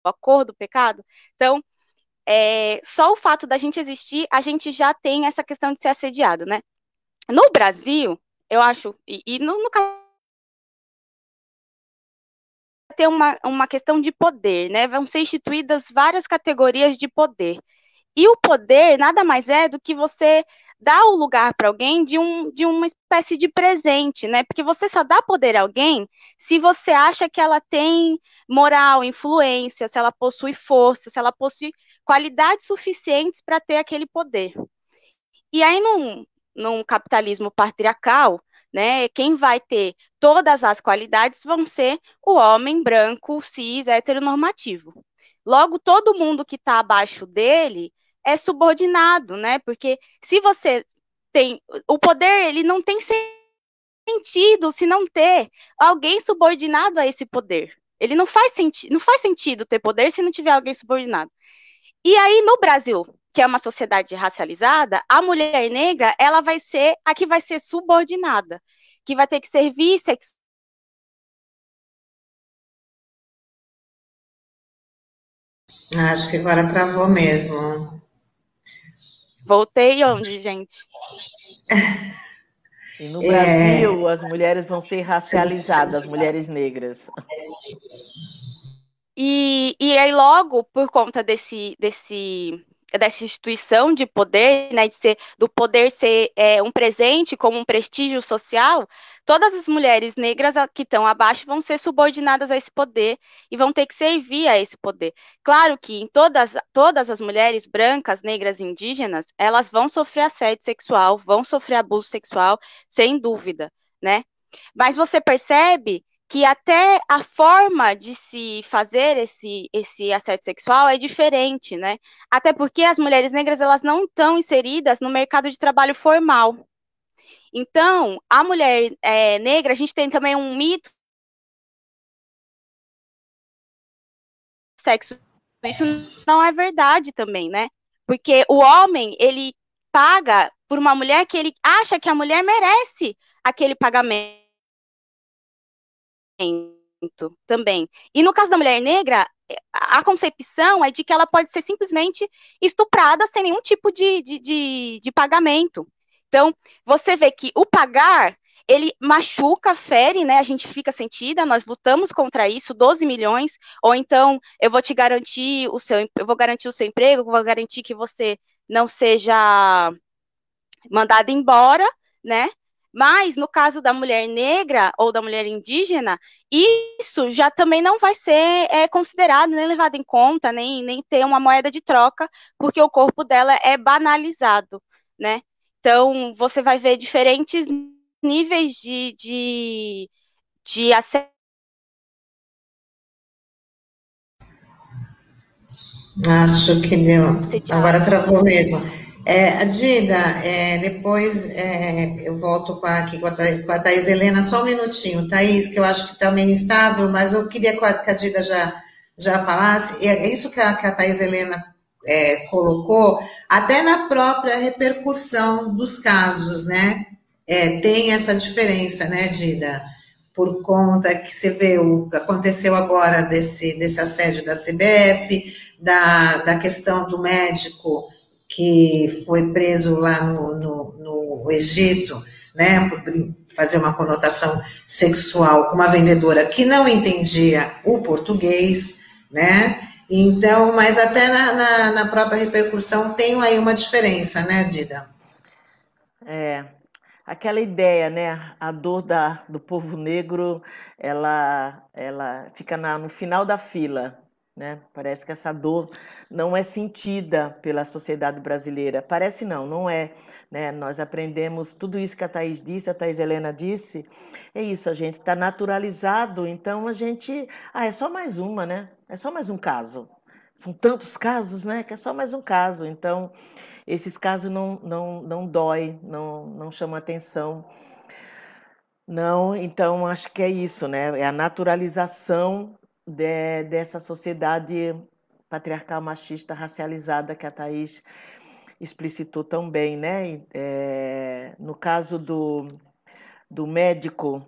[SPEAKER 6] A cor do pecado? Então, é, só o fato da gente existir, a gente já tem essa questão de ser assediado, né? No Brasil, eu acho, e, e no, no ter uma, uma questão de poder, né? Vão ser instituídas várias categorias de poder. E o poder nada mais é do que você dar o lugar para alguém de, um, de uma espécie de presente, né? Porque você só dá poder a alguém se você acha que ela tem moral, influência, se ela possui força, se ela possui qualidades suficientes para ter aquele poder. E aí, num, num capitalismo patriarcal, né? Quem vai ter todas as qualidades vão ser o homem branco, cis, heteronormativo. Logo, todo mundo que está abaixo dele é subordinado, né? Porque se você tem o poder, ele não tem sentido se não ter alguém subordinado a esse poder. Ele não faz, não faz sentido ter poder se não tiver alguém subordinado. E aí, no Brasil, que é uma sociedade racializada, a mulher negra, ela vai ser a que vai ser subordinada, que vai ter que servir sexo.
[SPEAKER 1] Acho que agora travou mesmo.
[SPEAKER 6] Voltei onde, gente?
[SPEAKER 4] E no Brasil, é... as mulheres vão ser racializadas, as mulheres negras.
[SPEAKER 6] E, e aí, logo, por conta desse, desse dessa instituição de poder, né, de ser, do poder ser é, um presente como um prestígio social, todas as mulheres negras que estão abaixo vão ser subordinadas a esse poder e vão ter que servir a esse poder. Claro que em todas, todas as mulheres brancas, negras indígenas, elas vão sofrer assédio sexual, vão sofrer abuso sexual, sem dúvida, né? Mas você percebe que até a forma de se fazer esse, esse assédio sexual é diferente, né? Até porque as mulheres negras elas não estão inseridas no mercado de trabalho formal. Então, a mulher é, negra, a gente tem também um mito sexo. Isso não é verdade também, né? Porque o homem, ele paga por uma mulher que ele acha que a mulher merece aquele pagamento também. E no caso da mulher negra, a concepção é de que ela pode ser simplesmente estuprada sem nenhum tipo de, de, de, de pagamento. Então, você vê que o pagar, ele machuca, fere, né? A gente fica sentida, nós lutamos contra isso, 12 milhões, ou então eu vou te garantir o seu, eu vou garantir o seu emprego, vou garantir que você não seja mandado embora, né? Mas no caso da mulher negra ou da mulher indígena, isso já também não vai ser é, considerado, nem levado em conta, nem, nem ter uma moeda de troca, porque o corpo dela é banalizado, né? Então, você vai ver diferentes níveis de, de, de acesso.
[SPEAKER 1] Acho que deu. Agora travou mesmo. É, Dida, é, depois é, eu volto com aqui com a, Thaís, com a Thaís Helena, só um minutinho, Thaís, que eu acho que está meio instável, mas eu queria que a Dida já, já falasse, é isso que a, que a Thaís Helena é, colocou, até na própria repercussão dos casos, né? É, tem essa diferença, né, Dida? Por conta que você vê o que aconteceu agora desse, desse assédio da CBF, da, da questão do médico que foi preso lá no, no, no Egito, né, por fazer uma conotação sexual com uma vendedora que não entendia o português, né, então, mas até na, na, na própria repercussão tem aí uma diferença, né, Dida?
[SPEAKER 4] É, aquela ideia, né, a dor da, do povo negro, ela, ela fica na, no final da fila, né? Parece que essa dor não é sentida pela sociedade brasileira. Parece não, não é. Né? Nós aprendemos tudo isso que a Thais disse, a Thais Helena disse. É isso, a gente está naturalizado, então a gente. Ah, é só mais uma, né? É só mais um caso. São tantos casos, né? Que é só mais um caso. Então, esses casos não, não, não dói, não, não chamam atenção. Não, então acho que é isso, né? É a naturalização de, dessa sociedade patriarcal, machista, racializada que a Thaís explicitou tão bem, né? É, no caso do, do médico,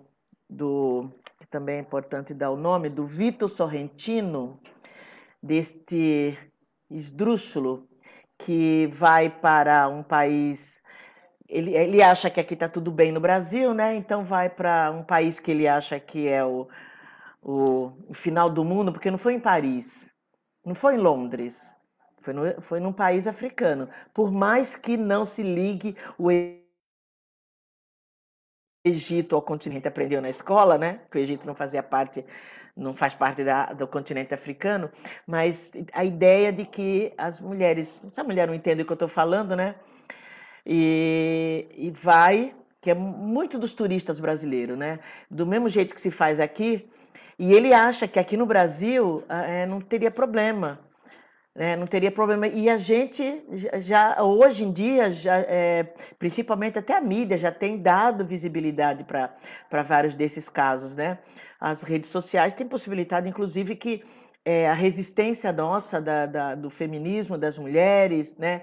[SPEAKER 4] do, que também é importante dar o nome, do Vitor Sorrentino, deste esdrúxulo que vai para um país. Ele, ele acha que aqui está tudo bem no Brasil, né? Então vai para um país que ele acha que é o, o, o final do mundo, porque não foi em Paris, não foi em Londres, foi, no, foi num país africano. Por mais que não se ligue o Egito ao continente, aprendeu na escola, né? Que o Egito não fazia parte, não faz parte da, do continente africano, mas a ideia de que as mulheres, se a mulher não entende o que eu estou falando, né? E, e vai, que é muito dos turistas brasileiros, né? Do mesmo jeito que se faz aqui, e ele acha que aqui no Brasil é, não teria problema. Né? Não teria problema. E a gente já, hoje em dia, já, é, principalmente até a mídia, já tem dado visibilidade para vários desses casos. Né? As redes sociais têm possibilidade, inclusive, que é, a resistência nossa da, da, do feminismo, das mulheres, né,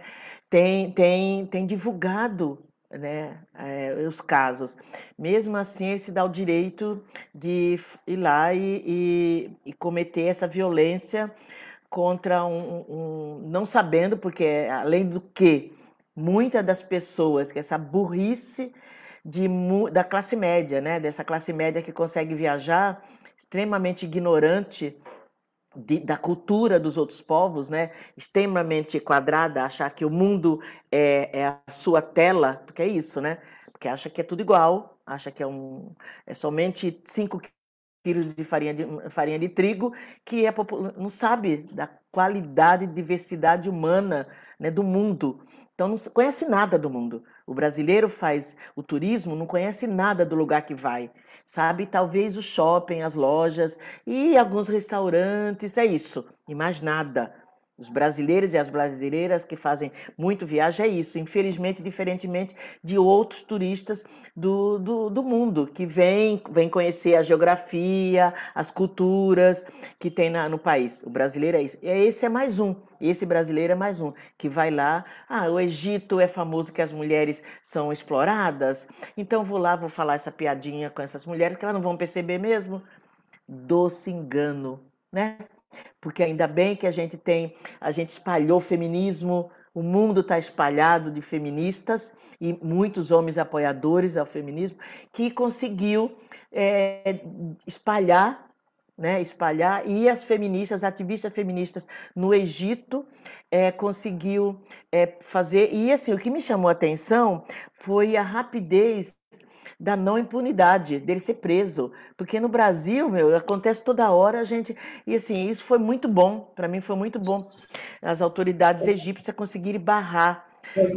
[SPEAKER 4] tem, tem, tem divulgado né, é, os casos. Mesmo assim, se dá o direito de ir lá e, e, e cometer essa violência contra um, um, não sabendo, porque além do que muitas das pessoas que essa burrice de, da classe média, né, dessa classe média que consegue viajar extremamente ignorante de, da cultura dos outros povos, né, extremamente quadrada, achar que o mundo é, é, a sua tela, porque é isso, né? Porque acha que é tudo igual, acha que é, um, é somente 5 quilos de farinha de, farinha de trigo, que é, não sabe da qualidade e diversidade humana né, do mundo. Então não conhece nada do mundo. O brasileiro faz o turismo, não conhece nada do lugar que vai sabe? Talvez o shopping, as lojas e alguns restaurantes, é isso, e mais nada. Os brasileiros e as brasileiras que fazem muito viagem é isso, infelizmente, diferentemente de outros turistas do, do, do mundo, que vêm vem conhecer a geografia, as culturas que tem na, no país. O brasileiro é isso. E esse é mais um, esse brasileiro é mais um, que vai lá. Ah, o Egito é famoso que as mulheres são exploradas, então vou lá, vou falar essa piadinha com essas mulheres que elas não vão perceber mesmo. Doce engano, né? Porque ainda bem que a gente tem, a gente espalhou feminismo, o mundo está espalhado de feministas e muitos homens apoiadores ao feminismo que conseguiu é, espalhar, né, espalhar e as feministas, ativistas feministas no Egito é, conseguiu é, fazer e assim o que me chamou a atenção foi a rapidez da não impunidade, dele ser preso. Porque no Brasil, meu, acontece toda hora a gente. E assim, isso foi muito bom, para mim foi muito bom as autoridades egípcias conseguirem barrar.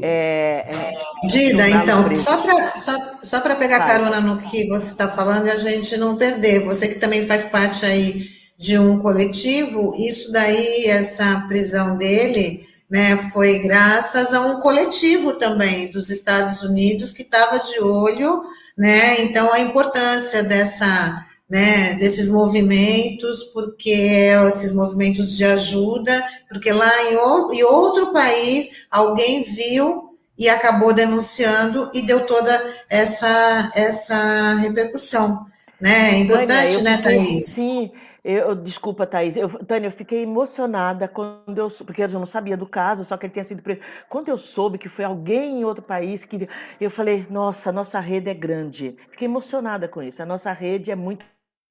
[SPEAKER 4] É,
[SPEAKER 1] é, Dida, então, só para só, só pegar Vai. carona no que você está falando e a gente não perder, você que também faz parte aí de um coletivo, isso daí, essa prisão dele, né, foi graças a um coletivo também dos Estados Unidos que estava de olho né? Então a importância dessa, né, desses movimentos, porque esses movimentos de ajuda, porque lá em, em outro país alguém viu e acabou denunciando e deu toda essa essa repercussão, né? É importante, né, Thaís?
[SPEAKER 4] Sim, Eu, desculpa, Thaís. Eu, Tânia, eu fiquei emocionada quando eu. Porque eu não sabia do caso, só que ele tinha sido preso. Quando eu soube que foi alguém em outro país que. Eu falei, nossa, nossa rede é grande. Fiquei emocionada com isso. A nossa rede é muito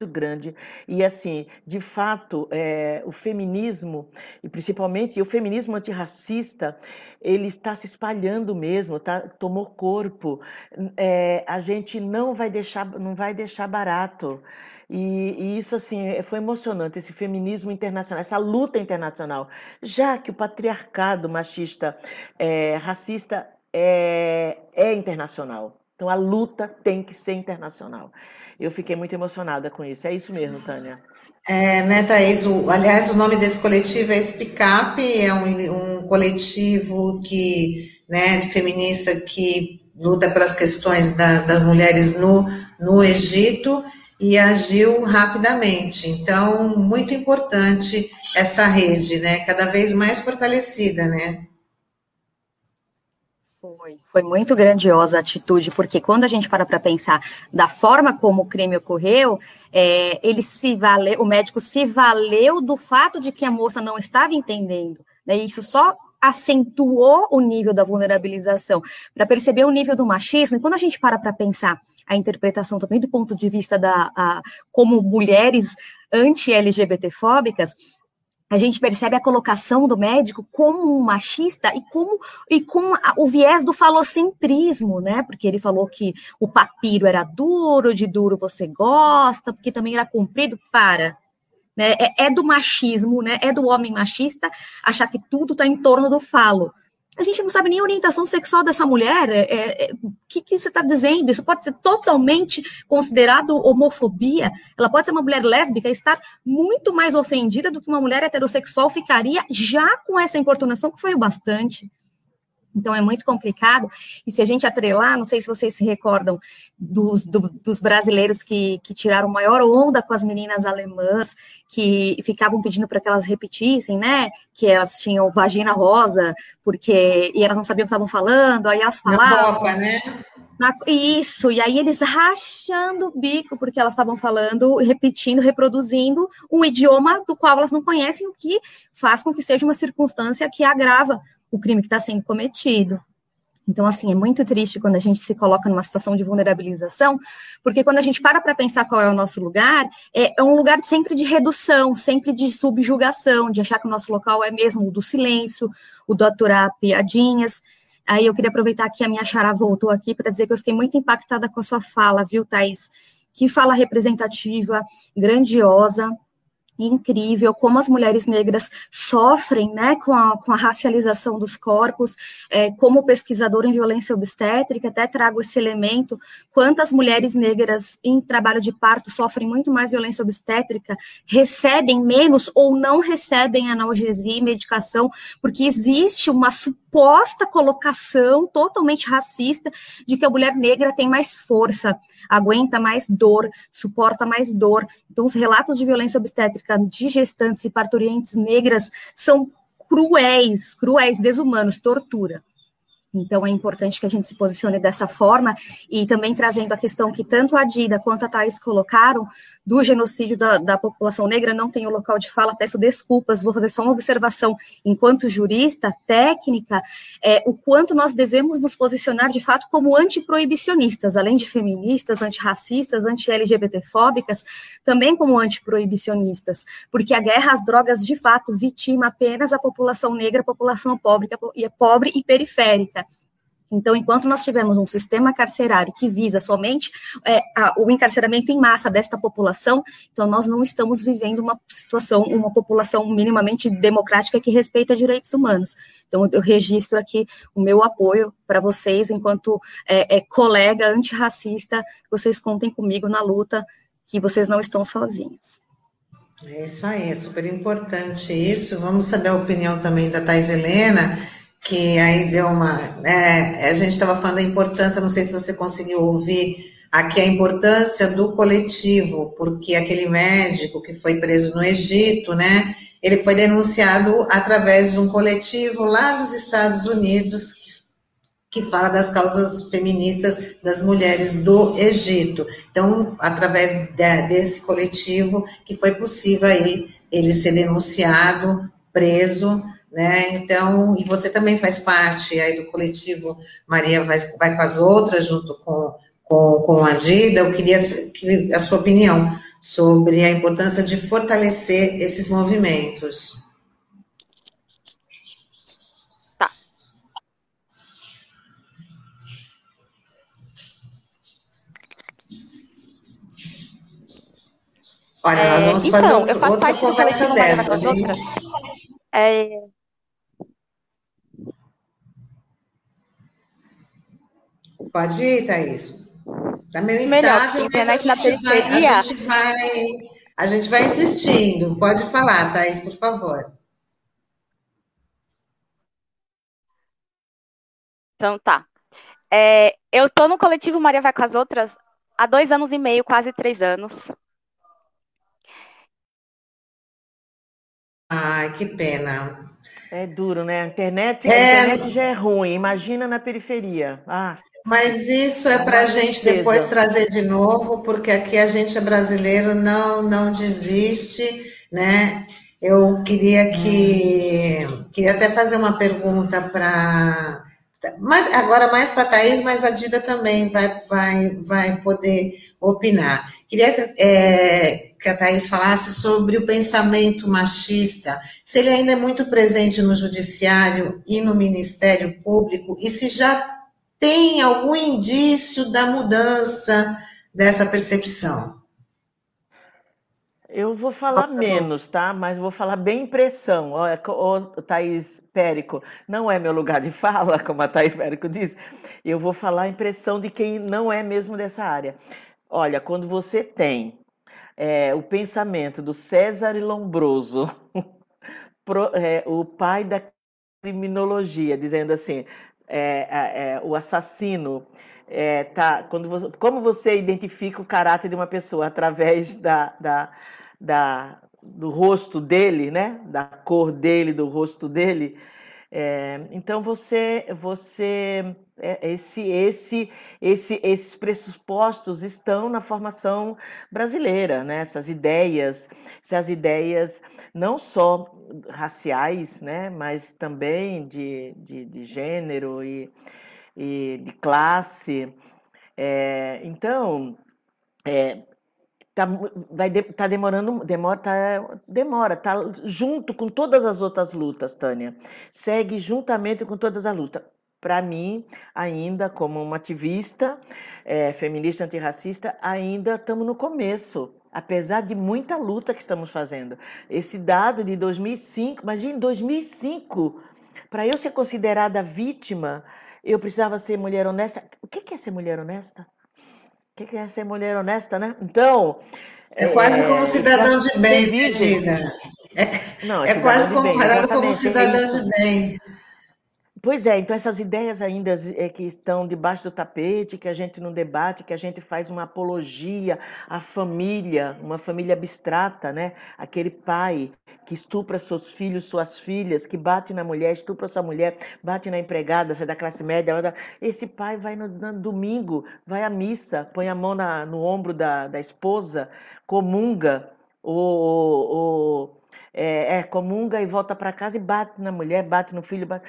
[SPEAKER 4] grande e assim de fato é, o feminismo e principalmente o feminismo antirracista ele está se espalhando mesmo tá tomou corpo é, a gente não vai deixar não vai deixar barato e, e, isso assim é, foi emocionante esse feminismo internacional, essa luta internacional, já que o patriarcado machista, é, racista é, é internacional. Então a luta tem que ser internacional. Eu fiquei muito emocionada com isso. É isso mesmo, Tânia.
[SPEAKER 1] É, né, Thaís? O, aliás, o nome desse coletivo é SPICAP, é um, um coletivo que, né, feminista que luta pelas questões da, das mulheres no, no Egito e agiu rapidamente. Então, muito importante essa rede, né? Cada vez mais fortalecida, né?
[SPEAKER 5] Foi, foi muito grandiosa a atitude, porque quando a gente para para pensar da forma como o crime ocorreu, é, ele se valeu, o médico se valeu do fato de que a moça não estava entendendo. Né? Isso só acentuou o nível da vulnerabilização, para perceber o nível do machismo, e quando a gente para para pensar a interpretação também do ponto de vista da a, como mulheres anti-LGBT-fóbicas, a gente percebe a colocação do médico como um machista e como e com a, o viés do falocentrismo, né? Porque ele falou que o papiro era duro, de duro você gosta, porque também era comprido para né? É, é, do machismo, né? É do homem machista achar que tudo está em torno do falo. A gente não sabe nem a orientação sexual dessa mulher. É, é, é o que, que você está dizendo? Isso pode ser totalmente considerado homofobia. Ela pode ser uma mulher lésbica e estar muito mais ofendida do que uma mulher heterossexual ficaria já com essa importunação que foi o bastante. Então é muito complicado. E se a gente atrelar, não sei se vocês se recordam dos, do, dos brasileiros que, que tiraram maior onda com as meninas alemãs, que ficavam pedindo para que elas repetissem, né? Que elas tinham vagina rosa, porque e elas não sabiam o que estavam falando, aí elas falavam. Na Copa, né? Na, isso, e aí eles rachando o bico, porque elas estavam falando, repetindo, reproduzindo um idioma do qual elas não conhecem, o que faz com que seja uma circunstância que agrava o crime que está sendo cometido. Então, assim, é muito triste quando a gente se coloca numa situação de vulnerabilização, porque quando a gente para para pensar qual é o nosso lugar, é, é, um lugar sempre de redução, sempre de subjugação, de achar que o nosso local é mesmo o do silêncio, o do aturar piadinhas. Aí eu queria aproveitar que a minha Xará voltou aqui para dizer que eu fiquei muito impactada com a sua fala, viu, Thais? Que fala representativa, grandiosa, incrível como as mulheres negras sofrem né, com, a, com a racialização dos corpos. É, como pesquisadora em violência obstétrica, até trago esse elemento: quantas mulheres negras em trabalho de parto sofrem muito mais violência obstétrica, recebem menos ou não recebem analgesia e medicação, porque existe uma suposta colocação totalmente racista de que a mulher negra tem mais força, aguenta mais dor, suporta mais dor. Então, os relatos de violência obstétrica de gestantes e parturientes negras são cruéis, cruéis, desumanos, tortura. Então, é importante que a gente se posicione dessa forma e também trazendo a questão que tanto a Dida quanto a Thais colocaram do genocídio da, da, população negra, não tenho local de fala, peço desculpas, vou fazer só uma observação enquanto jurista, técnica, é, o quanto nós devemos nos posicionar de fato como antiproibicionistas, além de feministas, antirracistas, anti-LGBTfóbicas, também como antiproibicionistas, porque a guerra às drogas de fato vitima apenas a população negra, a população pobre, pobre e periférica. Então, enquanto nós tivermos um sistema carcerário que visa somente é, a, o encarceramento em massa desta população, então nós não estamos vivendo uma situação, uma população minimamente democrática que respeita direitos humanos. Então, eu registro aqui o meu apoio para vocês, enquanto é, é, colega antirracista, vocês contem comigo na luta, que vocês não estão sozinhos.
[SPEAKER 1] É isso aí, é super importante isso. Vamos saber a opinião também da Thais Helena que aí deu uma. É, a gente estava falando da importância, não sei se você conseguiu ouvir aqui a importância do coletivo, porque aquele médico que foi preso no Egito, né? Ele foi denunciado através de um coletivo lá dos Estados Unidos que, que fala das causas feministas das mulheres do Egito. Então, através de, desse coletivo, que foi possível aí ele ser denunciado, preso, né? Então, e você também faz parte aí do coletivo Maria vai, vai com as outras, junto com, com, com a Dida. Eu queria que, a sua opinião sobre a importância de fortalecer esses movimentos.
[SPEAKER 6] Tá.
[SPEAKER 1] Olha, é, nós vamos então, fazer outra, outra conversa dessa. É, Pode ir, Thaís. Está meio Melhor, instável, mas a gente, vai, a, gente vai, a gente vai insistindo. Pode falar, Thaís, por favor.
[SPEAKER 6] Então tá. É, eu estou no coletivo Maria Vai com as Outras há dois anos e meio, quase três anos.
[SPEAKER 1] Ai, que pena.
[SPEAKER 4] É duro, né? A internet, é... a internet já é ruim. Imagina na periferia. Ah.
[SPEAKER 1] Mas isso é para a gente depois trazer de novo, porque aqui a gente é brasileiro, não, não desiste, né? Eu queria que queria até fazer uma pergunta para mas agora mais para a Thaís, mas a Dida também vai, vai, vai poder opinar. Queria é, que a Thaís falasse sobre o pensamento machista, se ele ainda é muito presente no judiciário e no Ministério Público, e se já tem algum indício da mudança dessa percepção?
[SPEAKER 4] Eu vou falar menos, tá? Mas vou falar bem impressão. Ô, Thaís Périco, não é meu lugar de (laughs) fala, como a Thaís Périco diz. Eu vou falar impressão de quem não é mesmo dessa área. Olha, quando você tem é, o pensamento do César Lombroso, (laughs) pro, é, o pai da criminologia, dizendo assim: é, é, o assassino é, tá, quando você, como você identifica o caráter de uma pessoa através da, da, da, do rosto dele, né? Da cor dele, do rosto dele. É, então você, você, é, esse, esse, esse, esses pressupostos estão na formação brasileira, né? Essas ideias, essas ideias não só raciais, né, mas também de, de, de gênero e, e, de classe. É, então, é, tá, vai de, tá demorando, demora, tá, demora, tá junto com todas as outras lutas, Tânia. Segue juntamente com todas as lutas. Para mim, ainda como uma ativista é, feminista antirracista, ainda estamos no começo apesar de muita luta que estamos fazendo. Esse dado de 2005, imagine 2005, para eu ser considerada vítima, eu precisava ser mulher honesta. O que é ser mulher honesta? O que é ser mulher honesta, né? Então.
[SPEAKER 1] É quase é, como cidadão de bem, Regina. É, Não, é, é quase comparado como cidadão de bem.
[SPEAKER 4] Pois é, então essas ideias ainda é, que estão debaixo do tapete, que a gente não debate, que a gente faz uma apologia à família, uma família abstrata, né? Aquele pai que estupra seus filhos, suas filhas, que bate na mulher, estupra sua mulher, bate na empregada, você é da classe média. Esse pai vai no, no domingo, vai à missa, põe a mão na, no ombro da, da esposa, comunga, ou é, é, comunga e volta para casa e bate na mulher, bate no filho. Bate...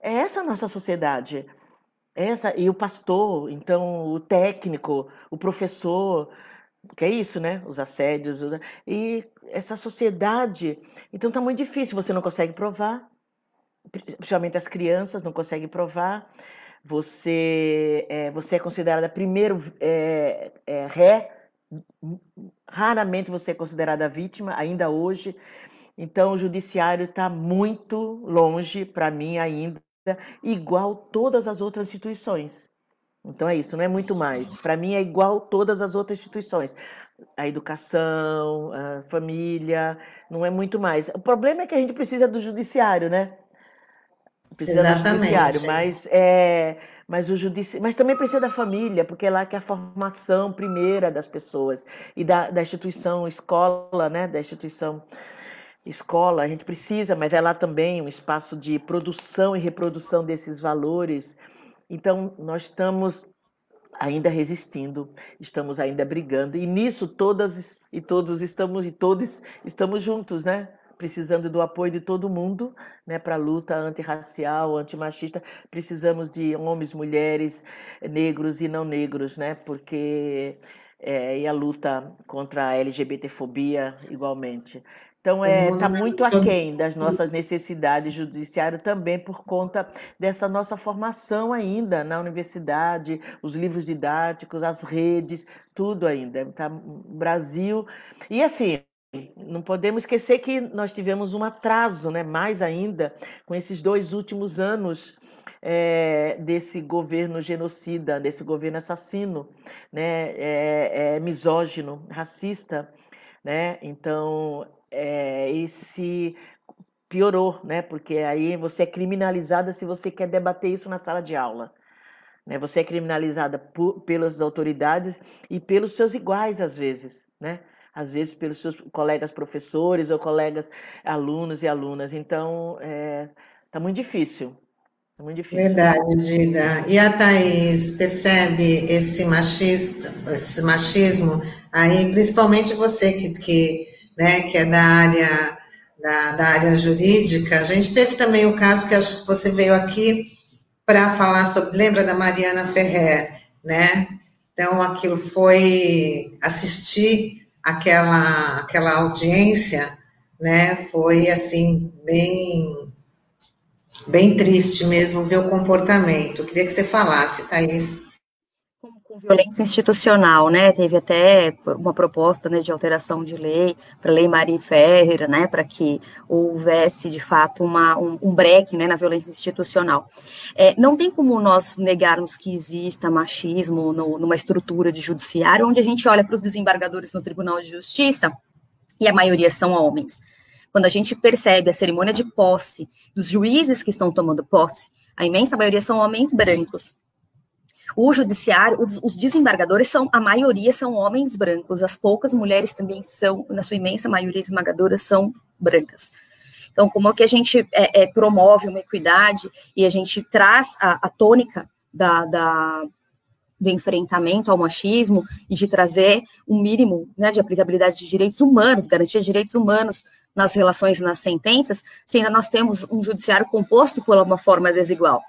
[SPEAKER 4] É essa a nossa sociedade. Essa, e o pastor, então o técnico, o professor, que é isso, né? Os assédios. E essa sociedade. Então tá muito difícil, você não consegue provar, principalmente as crianças não conseguem provar. Você é, você é considerada primeiro é, é, ré, raramente você é considerada vítima, ainda hoje. Então, o judiciário está muito longe, para mim, ainda, igual todas as outras instituições. Então é isso, não é muito mais. Para mim é igual todas as outras instituições. A educação, a família, não é muito mais. O problema é que a gente precisa do judiciário, né? Precisa Exatamente. do judiciário, mas é, mas o judici... mas também precisa da família, porque é lá que é a formação primeira das pessoas e da, da instituição escola, né? Da instituição escola, a gente precisa, mas é lá também um espaço de produção e reprodução desses valores Então, nós estamos ainda resistindo, estamos ainda brigando, e nisso todas e todos estamos e todos estamos juntos, né? Precisando do apoio de todo mundo, né, para a luta antirracial, antimachista. Precisamos de homens, mulheres, negros e não negros, né? Porque é, e a luta contra a LGBTfobia igualmente. Então, é, está muito aquém das nossas necessidades judiciário também por conta dessa nossa formação ainda na universidade, os livros didáticos, as redes, tudo ainda. Tá, Brasil. E assim, não podemos esquecer que nós tivemos um atraso, né, mais ainda, com esses dois últimos anos é, desse governo genocida, desse governo assassino, né, é, é misógino, racista. Né? Então, é, esse piorou, né? Porque aí você é criminalizada se você quer debater isso na sala de aula. Né? Você é criminalizada por, pelas autoridades e pelos seus iguais, às vezes, né? Às vezes pelos seus colegas professores ou colegas alunos e alunas. Então, é, tá muito difícil. É muito difícil.
[SPEAKER 1] Verdade, Dida. E a Thaís percebe esse machismo, esse machismo aí, principalmente você que, que né, que é da área, da, da área jurídica. A gente teve também o caso que você veio aqui para falar sobre, lembra da Mariana Ferrer, né? Então, aquilo foi assistir aquela, aquela audiência, né? Foi assim, bem, bem triste mesmo ver o comportamento. Eu queria que você falasse, Thaís
[SPEAKER 5] violência institucional, né? Teve até uma proposta né, de alteração de lei para a Lei Maria Ferreira, né? Para que houvesse de fato uma, um, um break né, na violência institucional. É, não tem como nós negarmos que exista machismo no, numa estrutura de judiciário, onde a gente olha para os desembargadores no Tribunal de Justiça e a maioria são homens. Quando a gente percebe a cerimônia de posse dos juízes que estão tomando posse, a imensa maioria são homens brancos. O judiciário, os, os, desembargadores são, a maioria são homens brancos, as poucas mulheres também são, na sua imensa maioria esmagadora, são brancas. Então, como é que a gente é, é, promove uma equidade e a gente traz a, a tônica da, da, do enfrentamento ao machismo e de trazer um mínimo né, de aplicabilidade de direitos humanos, garantia de direitos humanos nas relações e nas sentenças, se ainda nós temos um judiciário composto por uma forma desigual.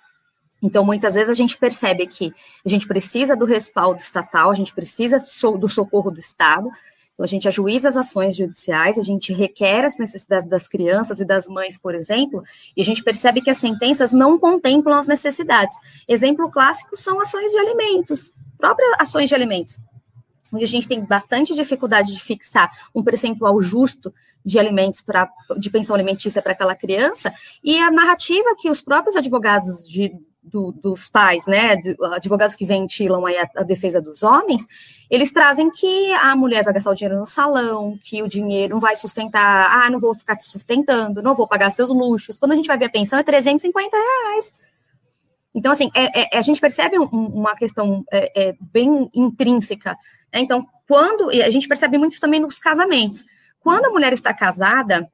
[SPEAKER 5] Então, muitas vezes a gente percebe que a gente precisa do respaldo estatal, a gente precisa do socorro do Estado, então a gente ajuiza as ações judiciais, a gente requer as necessidades das crianças e das mães, por exemplo, e a gente percebe que as sentenças não contemplam as necessidades. Exemplo clássico são ações de alimentos, próprias ações de alimentos, onde a gente tem bastante dificuldade de fixar um percentual justo de alimentos para de pensão alimentícia para aquela criança, e a narrativa que os próprios advogados de, do, dos pais, né, advogados que ventilam aí a, a, defesa dos homens, eles trazem que a mulher vai gastar o dinheiro no salão, que o dinheiro não vai sustentar, ah, não vou ficar te sustentando, não vou pagar seus luxos. Quando a gente vai ver a pensão, é 350 reais. Então, assim, é, é, a gente percebe um, uma questão é, é bem intrínseca. Né? Então, quando, a gente percebe muito isso também nos casamentos. Quando a mulher está casada,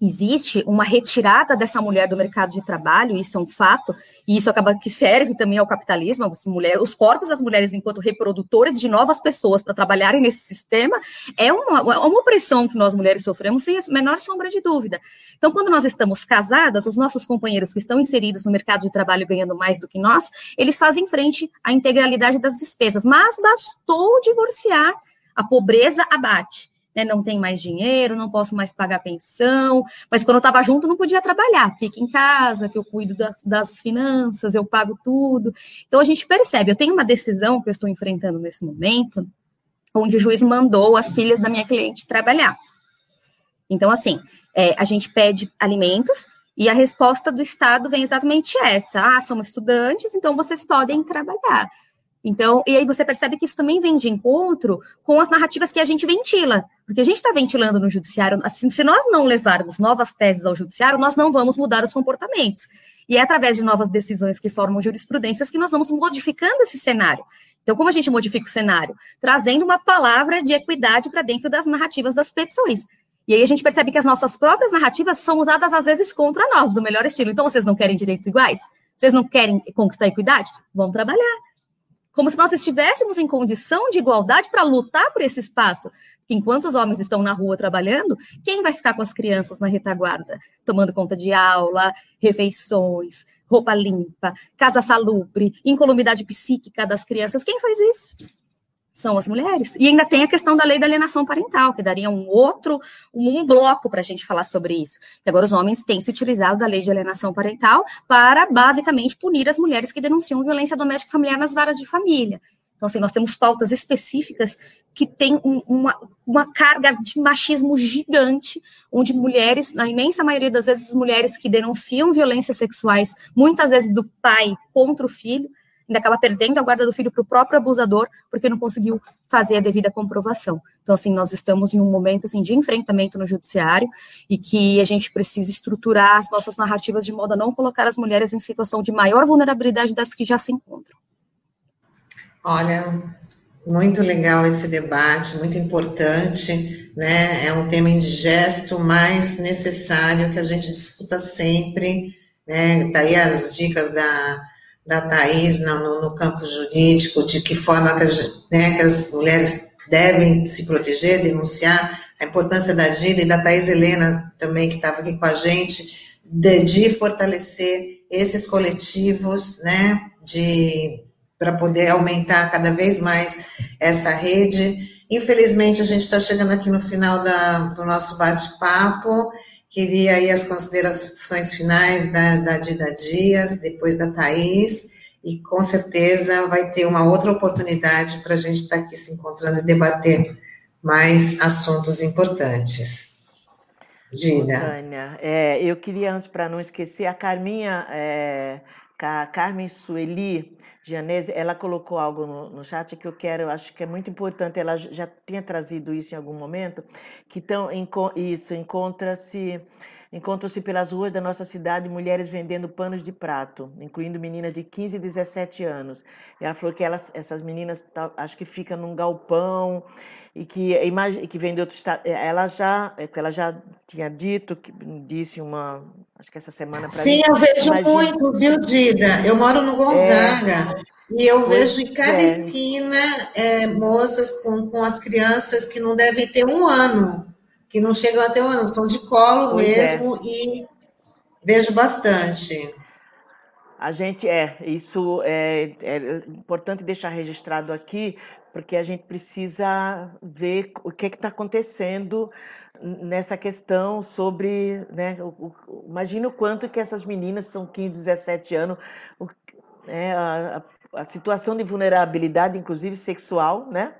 [SPEAKER 5] existe uma retirada dessa mulher do mercado de trabalho, isso é um fato, e isso acaba que serve também ao capitalismo, mulher, os corpos das mulheres enquanto reprodutores de novas pessoas para trabalharem nesse sistema, é uma, é uma opressão que nós mulheres sofremos, sem a menor sombra de dúvida. Então, quando nós estamos casadas, os nossos companheiros que estão inseridos no mercado de trabalho ganhando mais do que nós, eles fazem frente à integralidade das despesas, mas bastou divorciar, a pobreza abate né, não tem mais dinheiro, não posso mais pagar pensão, mas quando eu estava junto não podia trabalhar, fica em casa, que eu cuido das, das, finanças, eu pago tudo. Então a gente percebe, eu tenho uma decisão que eu estou enfrentando nesse momento, onde o juiz mandou as filhas da minha cliente trabalhar. Então, assim, é, a gente pede alimentos e a resposta do Estado vem exatamente essa: ah, são estudantes, então vocês podem trabalhar. Então, e aí você percebe que isso também vem de encontro com as narrativas que a gente ventila, porque a gente está ventilando no judiciário, assim, se nós não levarmos novas teses ao judiciário, nós não vamos mudar os comportamentos. E é através de novas decisões que formam jurisprudências que nós vamos modificando esse cenário. Então, como a gente modifica o cenário? Trazendo uma palavra de equidade para dentro das narrativas das petições. E aí a gente percebe que as nossas próprias narrativas são usadas às vezes contra nós, do melhor estilo. Então, vocês não querem direitos iguais? Vocês não querem conquistar equidade? Vão trabalhar. Como se nós estivéssemos em condição de igualdade para lutar por esse espaço. Enquanto os homens estão na rua trabalhando, quem vai ficar com as crianças na retaguarda? Tomando conta de aula, refeições, roupa limpa, casa salubre, incolumidade psíquica das crianças. Quem faz isso? São as mulheres. E ainda tem a questão da lei da alienação parental, que daria um outro, um, bloco para a gente falar sobre isso. E agora os homens têm se utilizado da lei de alienação parental para basicamente punir as mulheres que denunciam violência doméstica familiar nas varas de família. Então, assim, nós temos pautas específicas que têm um, uma, uma carga de machismo gigante, onde mulheres, na imensa maioria das vezes, mulheres que denunciam violências sexuais, muitas vezes do pai contra o filho, ainda acaba perdendo a guarda do filho para o próprio abusador, porque não conseguiu fazer a devida comprovação. Então, assim, nós estamos em um momento assim, de enfrentamento no judiciário e que a gente precisa estruturar as nossas narrativas de modo a não colocar as mulheres em situação de maior vulnerabilidade das que já se encontram.
[SPEAKER 1] Olha, muito legal esse debate, muito importante, né? É um tema indigesto, mas necessário que a gente discuta sempre, né? Tá aí as dicas da, da Thais no, no campo jurídico, de que forma que as, né, que as mulheres devem se proteger, denunciar, a importância da Gida e da Thais Helena também, que estava aqui com a gente, de, de fortalecer esses coletivos, né, de para poder aumentar cada vez mais essa rede. Infelizmente, a gente está chegando aqui no final da, do nosso bate-papo. Queria aí as considerações finais da, da Dida Dias, depois da Thaís, e com certeza vai ter uma outra oportunidade para a gente estar tá aqui se encontrando e debater mais assuntos importantes.
[SPEAKER 4] Dida. Tânia, é, eu queria, antes, para não esquecer, a Carminha, é, a Carmen Sueli, Gianese, ela colocou algo no, no chat que eu quero, acho que é muito importante, ela já tinha trazido isso em algum momento, que então, isso, encontra-se encontram-se pelas ruas da nossa cidade mulheres vendendo panos de prato, incluindo meninas de 15 e 17 anos. E ela falou que elas, essas meninas, acho que ficam num galpão e que, que vem de outro estado. É, ela já, é, ela já tinha dito, disse uma, acho que essa semana
[SPEAKER 1] Sim, eu vejo imagina... muito, viu, Dida? Eu moro no Gonzaga. É. E eu vejo em cada é. esquina é, moças com, com as crianças que não devem ter um ano, que não chegam a ter um ano, são de colo pois é. mesmo, e vejo bastante.
[SPEAKER 4] A gente é, isso é, é importante deixar registrado aqui, porque a gente precisa ver o que está acontecendo nessa questão sobre, né, imagina o quanto que essas meninas são 15, 17 anos, o, é, a, a, situação de vulnerabilidade, inclusive sexual, né,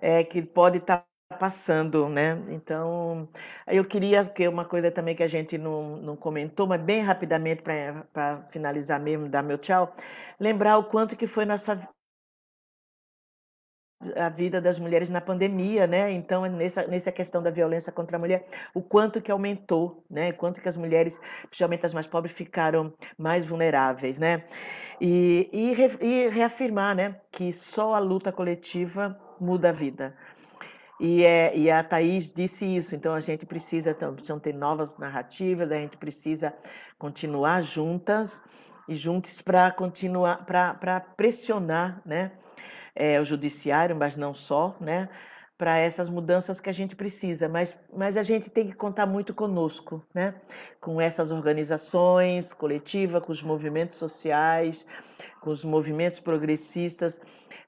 [SPEAKER 4] é, que pode estar tá passando, né? Então, eu queria que uma coisa também que a gente não, não comentou, mas bem rapidamente para finalizar mesmo, dar meu tchau, lembrar o quanto que foi nossa a vida das mulheres na pandemia, né? Então, nessa, nessa questão da violência contra a mulher, o quanto que aumentou, né? Quanto que as mulheres, principalmente as mais pobres, ficaram mais vulneráveis, né? E, e, e reafirmar, né? Que só a luta coletiva muda a vida. E, é, e a Thaís disse isso, então a gente precisa, então, ter novas narrativas, a gente precisa continuar juntas e juntos para continuar, para pressionar, né? É, o judiciário, mas não só, né? para essas mudanças que a gente precisa, mas, mas a gente tem que contar muito conosco, né? com essas organizações coletivas, com os movimentos sociais, com os movimentos progressistas,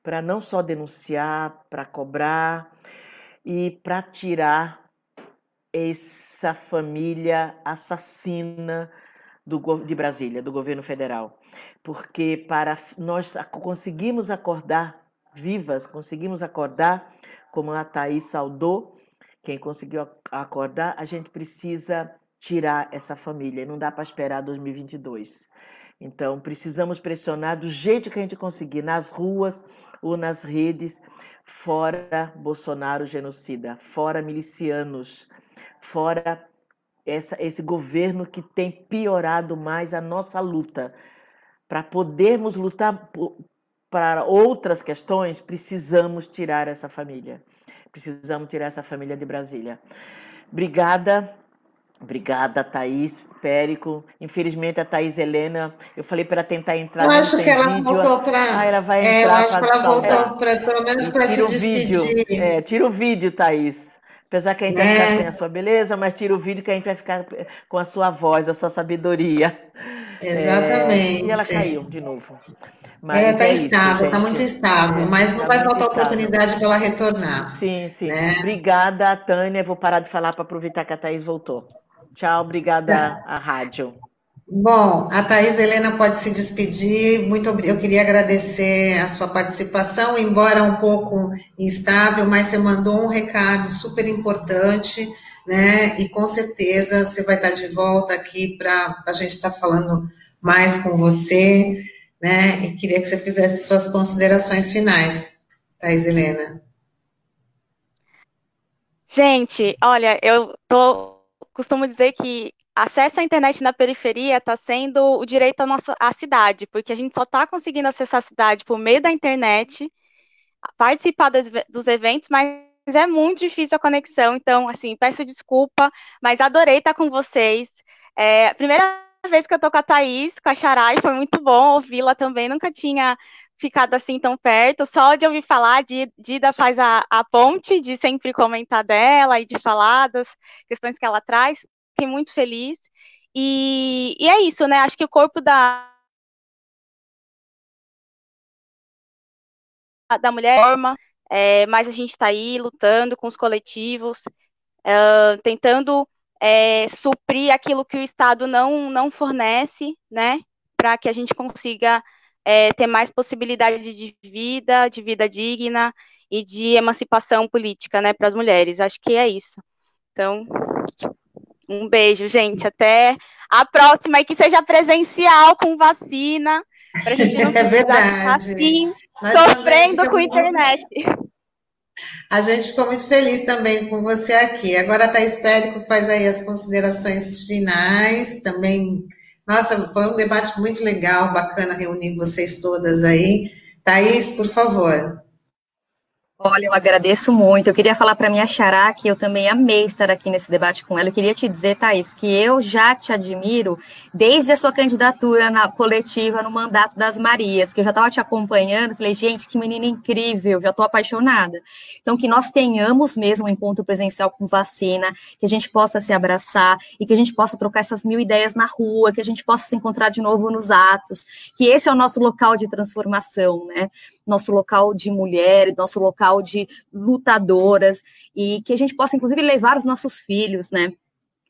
[SPEAKER 4] para não só denunciar, para cobrar e para tirar essa família assassina do, de Brasília, do governo federal. Porque para nós conseguimos acordar vivas, conseguimos acordar, como a Thaís saudou, quem conseguiu acordar, a gente precisa tirar essa família, não dá para esperar 2022. Então, precisamos pressionar do jeito que a gente conseguir, nas ruas ou nas redes, fora Bolsonaro genocida, fora milicianos, fora essa, esse governo que tem piorado mais a nossa luta. Para podermos lutar para outras questões, precisamos tirar essa família. Precisamos tirar essa família de Brasília. Obrigada Obrigada, Thaís. Périco. Infelizmente, a Thaís Helena, eu falei para tentar entrar.
[SPEAKER 1] Eu acho que ela vídeo. voltou para.
[SPEAKER 4] Ah, ela vai
[SPEAKER 1] é,
[SPEAKER 4] entrar.
[SPEAKER 1] Eu acho que ela voltou para, pelo menos, para se despedir.
[SPEAKER 4] Vídeo. É, tira o vídeo, Thaís. Apesar que a gente vai ficar sem a sua beleza, mas tira o vídeo que a gente vai ficar com a sua voz, a sua sabedoria.
[SPEAKER 1] Exatamente.
[SPEAKER 4] É, e ela caiu de novo.
[SPEAKER 1] Mas é, está é estável, está muito estável, mas não tá vai faltar oportunidade para ela retornar.
[SPEAKER 4] Sim, sim. Né? Obrigada, Tânia. Vou parar de falar para aproveitar que a Thaís voltou. Tchau, obrigada tá. à rádio.
[SPEAKER 1] Bom, a Thais Helena pode se despedir. Muito eu queria agradecer a sua participação, embora um pouco instável, mas você mandou um recado super importante, né? E com certeza você vai estar de volta aqui para a gente estar falando mais com você, né? E queria que você fizesse suas considerações finais, Thais Helena.
[SPEAKER 6] Gente, olha, eu tô costumo dizer que acesso à internet na periferia está sendo o direito à nossa à cidade, porque a gente só está conseguindo acessar a cidade por meio da internet, participar dos, dos eventos, mas é muito difícil a conexão. Então, assim, peço desculpa, mas adorei estar com vocês. É, primeira vez que eu tô com a Thaís, com a Charai, foi muito bom ouvi-la também, nunca tinha ficado assim tão perto, só de ouvir falar, de Dida faz a, a ponte, de sempre comentar dela e de falar das questões que ela traz, fiquei muito feliz. E, e é isso, né? Acho que o corpo da, da mulher forma, é, mas a gente está aí lutando com os coletivos, tentando é, suprir aquilo que o Estado não, não fornece, né? Para que a gente consiga é, ter mais possibilidade de vida, de vida digna e de emancipação política, né, para as mulheres. Acho que é isso. Então, um beijo, gente. Até a próxima e que seja presencial com vacina, para a gente não (laughs)
[SPEAKER 1] é ficar
[SPEAKER 6] assim, sofrendo com a internet.
[SPEAKER 1] A gente ficou muito feliz também com você aqui. Agora a Thaís Périco faz aí as considerações finais, também. Nossa, foi um debate muito legal, bacana reunir vocês todas aí. Thaís, por favor.
[SPEAKER 5] Olha, eu agradeço muito. Eu queria falar para minha Xará que eu também amei estar aqui nesse debate com ela. Eu queria te dizer, Thaís, que eu já te admiro desde a sua candidatura na coletiva no mandato das Marias, que eu já estava te acompanhando. Falei, gente, que menina incrível, já estou apaixonada. Então, que nós tenhamos mesmo um encontro presencial com vacina, que a gente possa se abraçar e que a gente possa trocar essas mil ideias na rua, que a gente possa se encontrar de novo nos atos, que esse é o nosso local de transformação, né? Nosso local de mulher, nosso local de lutadoras e que a gente possa, inclusive, levar os nossos filhos, né?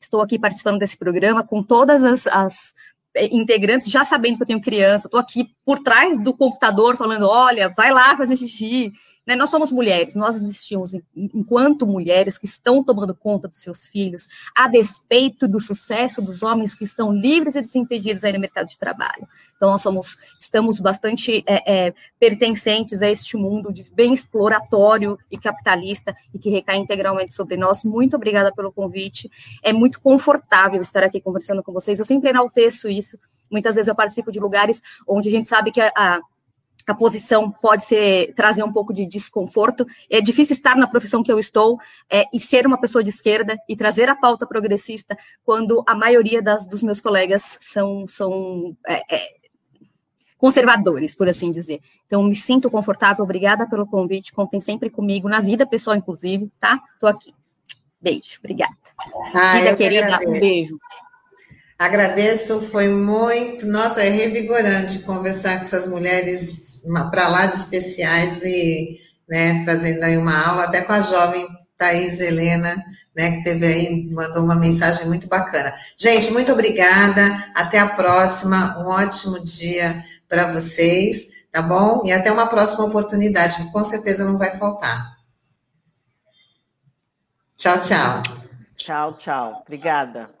[SPEAKER 5] Estou aqui participando desse programa com todas as, as eh, integrantes já sabendo que eu tenho criança, estou aqui por trás do computador falando, olha, vai lá fazer xixi, né? Nós somos mulheres, nós existimos enquanto mulheres que estão tomando conta dos seus filhos, a despeito do sucesso dos homens que estão livres e desimpedidos aí no mercado de trabalho. Então, nós somos, estamos bastante é, é, pertencentes a este mundo de bem exploratório e capitalista e que recai integralmente sobre nós. Muito obrigada pelo convite. É muito confortável estar aqui conversando com vocês. Eu sempre enalteço isso. Muitas vezes eu participo de lugares onde a gente sabe que a, a a posição pode ser trazer um pouco de desconforto. É difícil estar na profissão que eu estou é, e ser uma pessoa de esquerda e trazer a pauta progressista quando a maioria das, dos meus colegas são, são é, é, conservadores, por assim dizer. Então, me sinto confortável. Obrigada pelo convite. Contem sempre comigo, na vida pessoal, inclusive, tá? Estou aqui. Beijo. Obrigada.
[SPEAKER 1] Ah, Vida querida, um beijo. Agradeço, foi muito, nossa, é revigorante conversar com essas mulheres para lá de especiais e né, trazendo aí uma aula, até com a jovem Thais Helena, né, que teve aí, mandou uma mensagem muito bacana. Gente, muito obrigada, até a próxima, um ótimo dia para vocês, tá bom? E até uma próxima oportunidade, que com certeza não vai faltar. Tchau, tchau.
[SPEAKER 4] Tchau, tchau. Obrigada.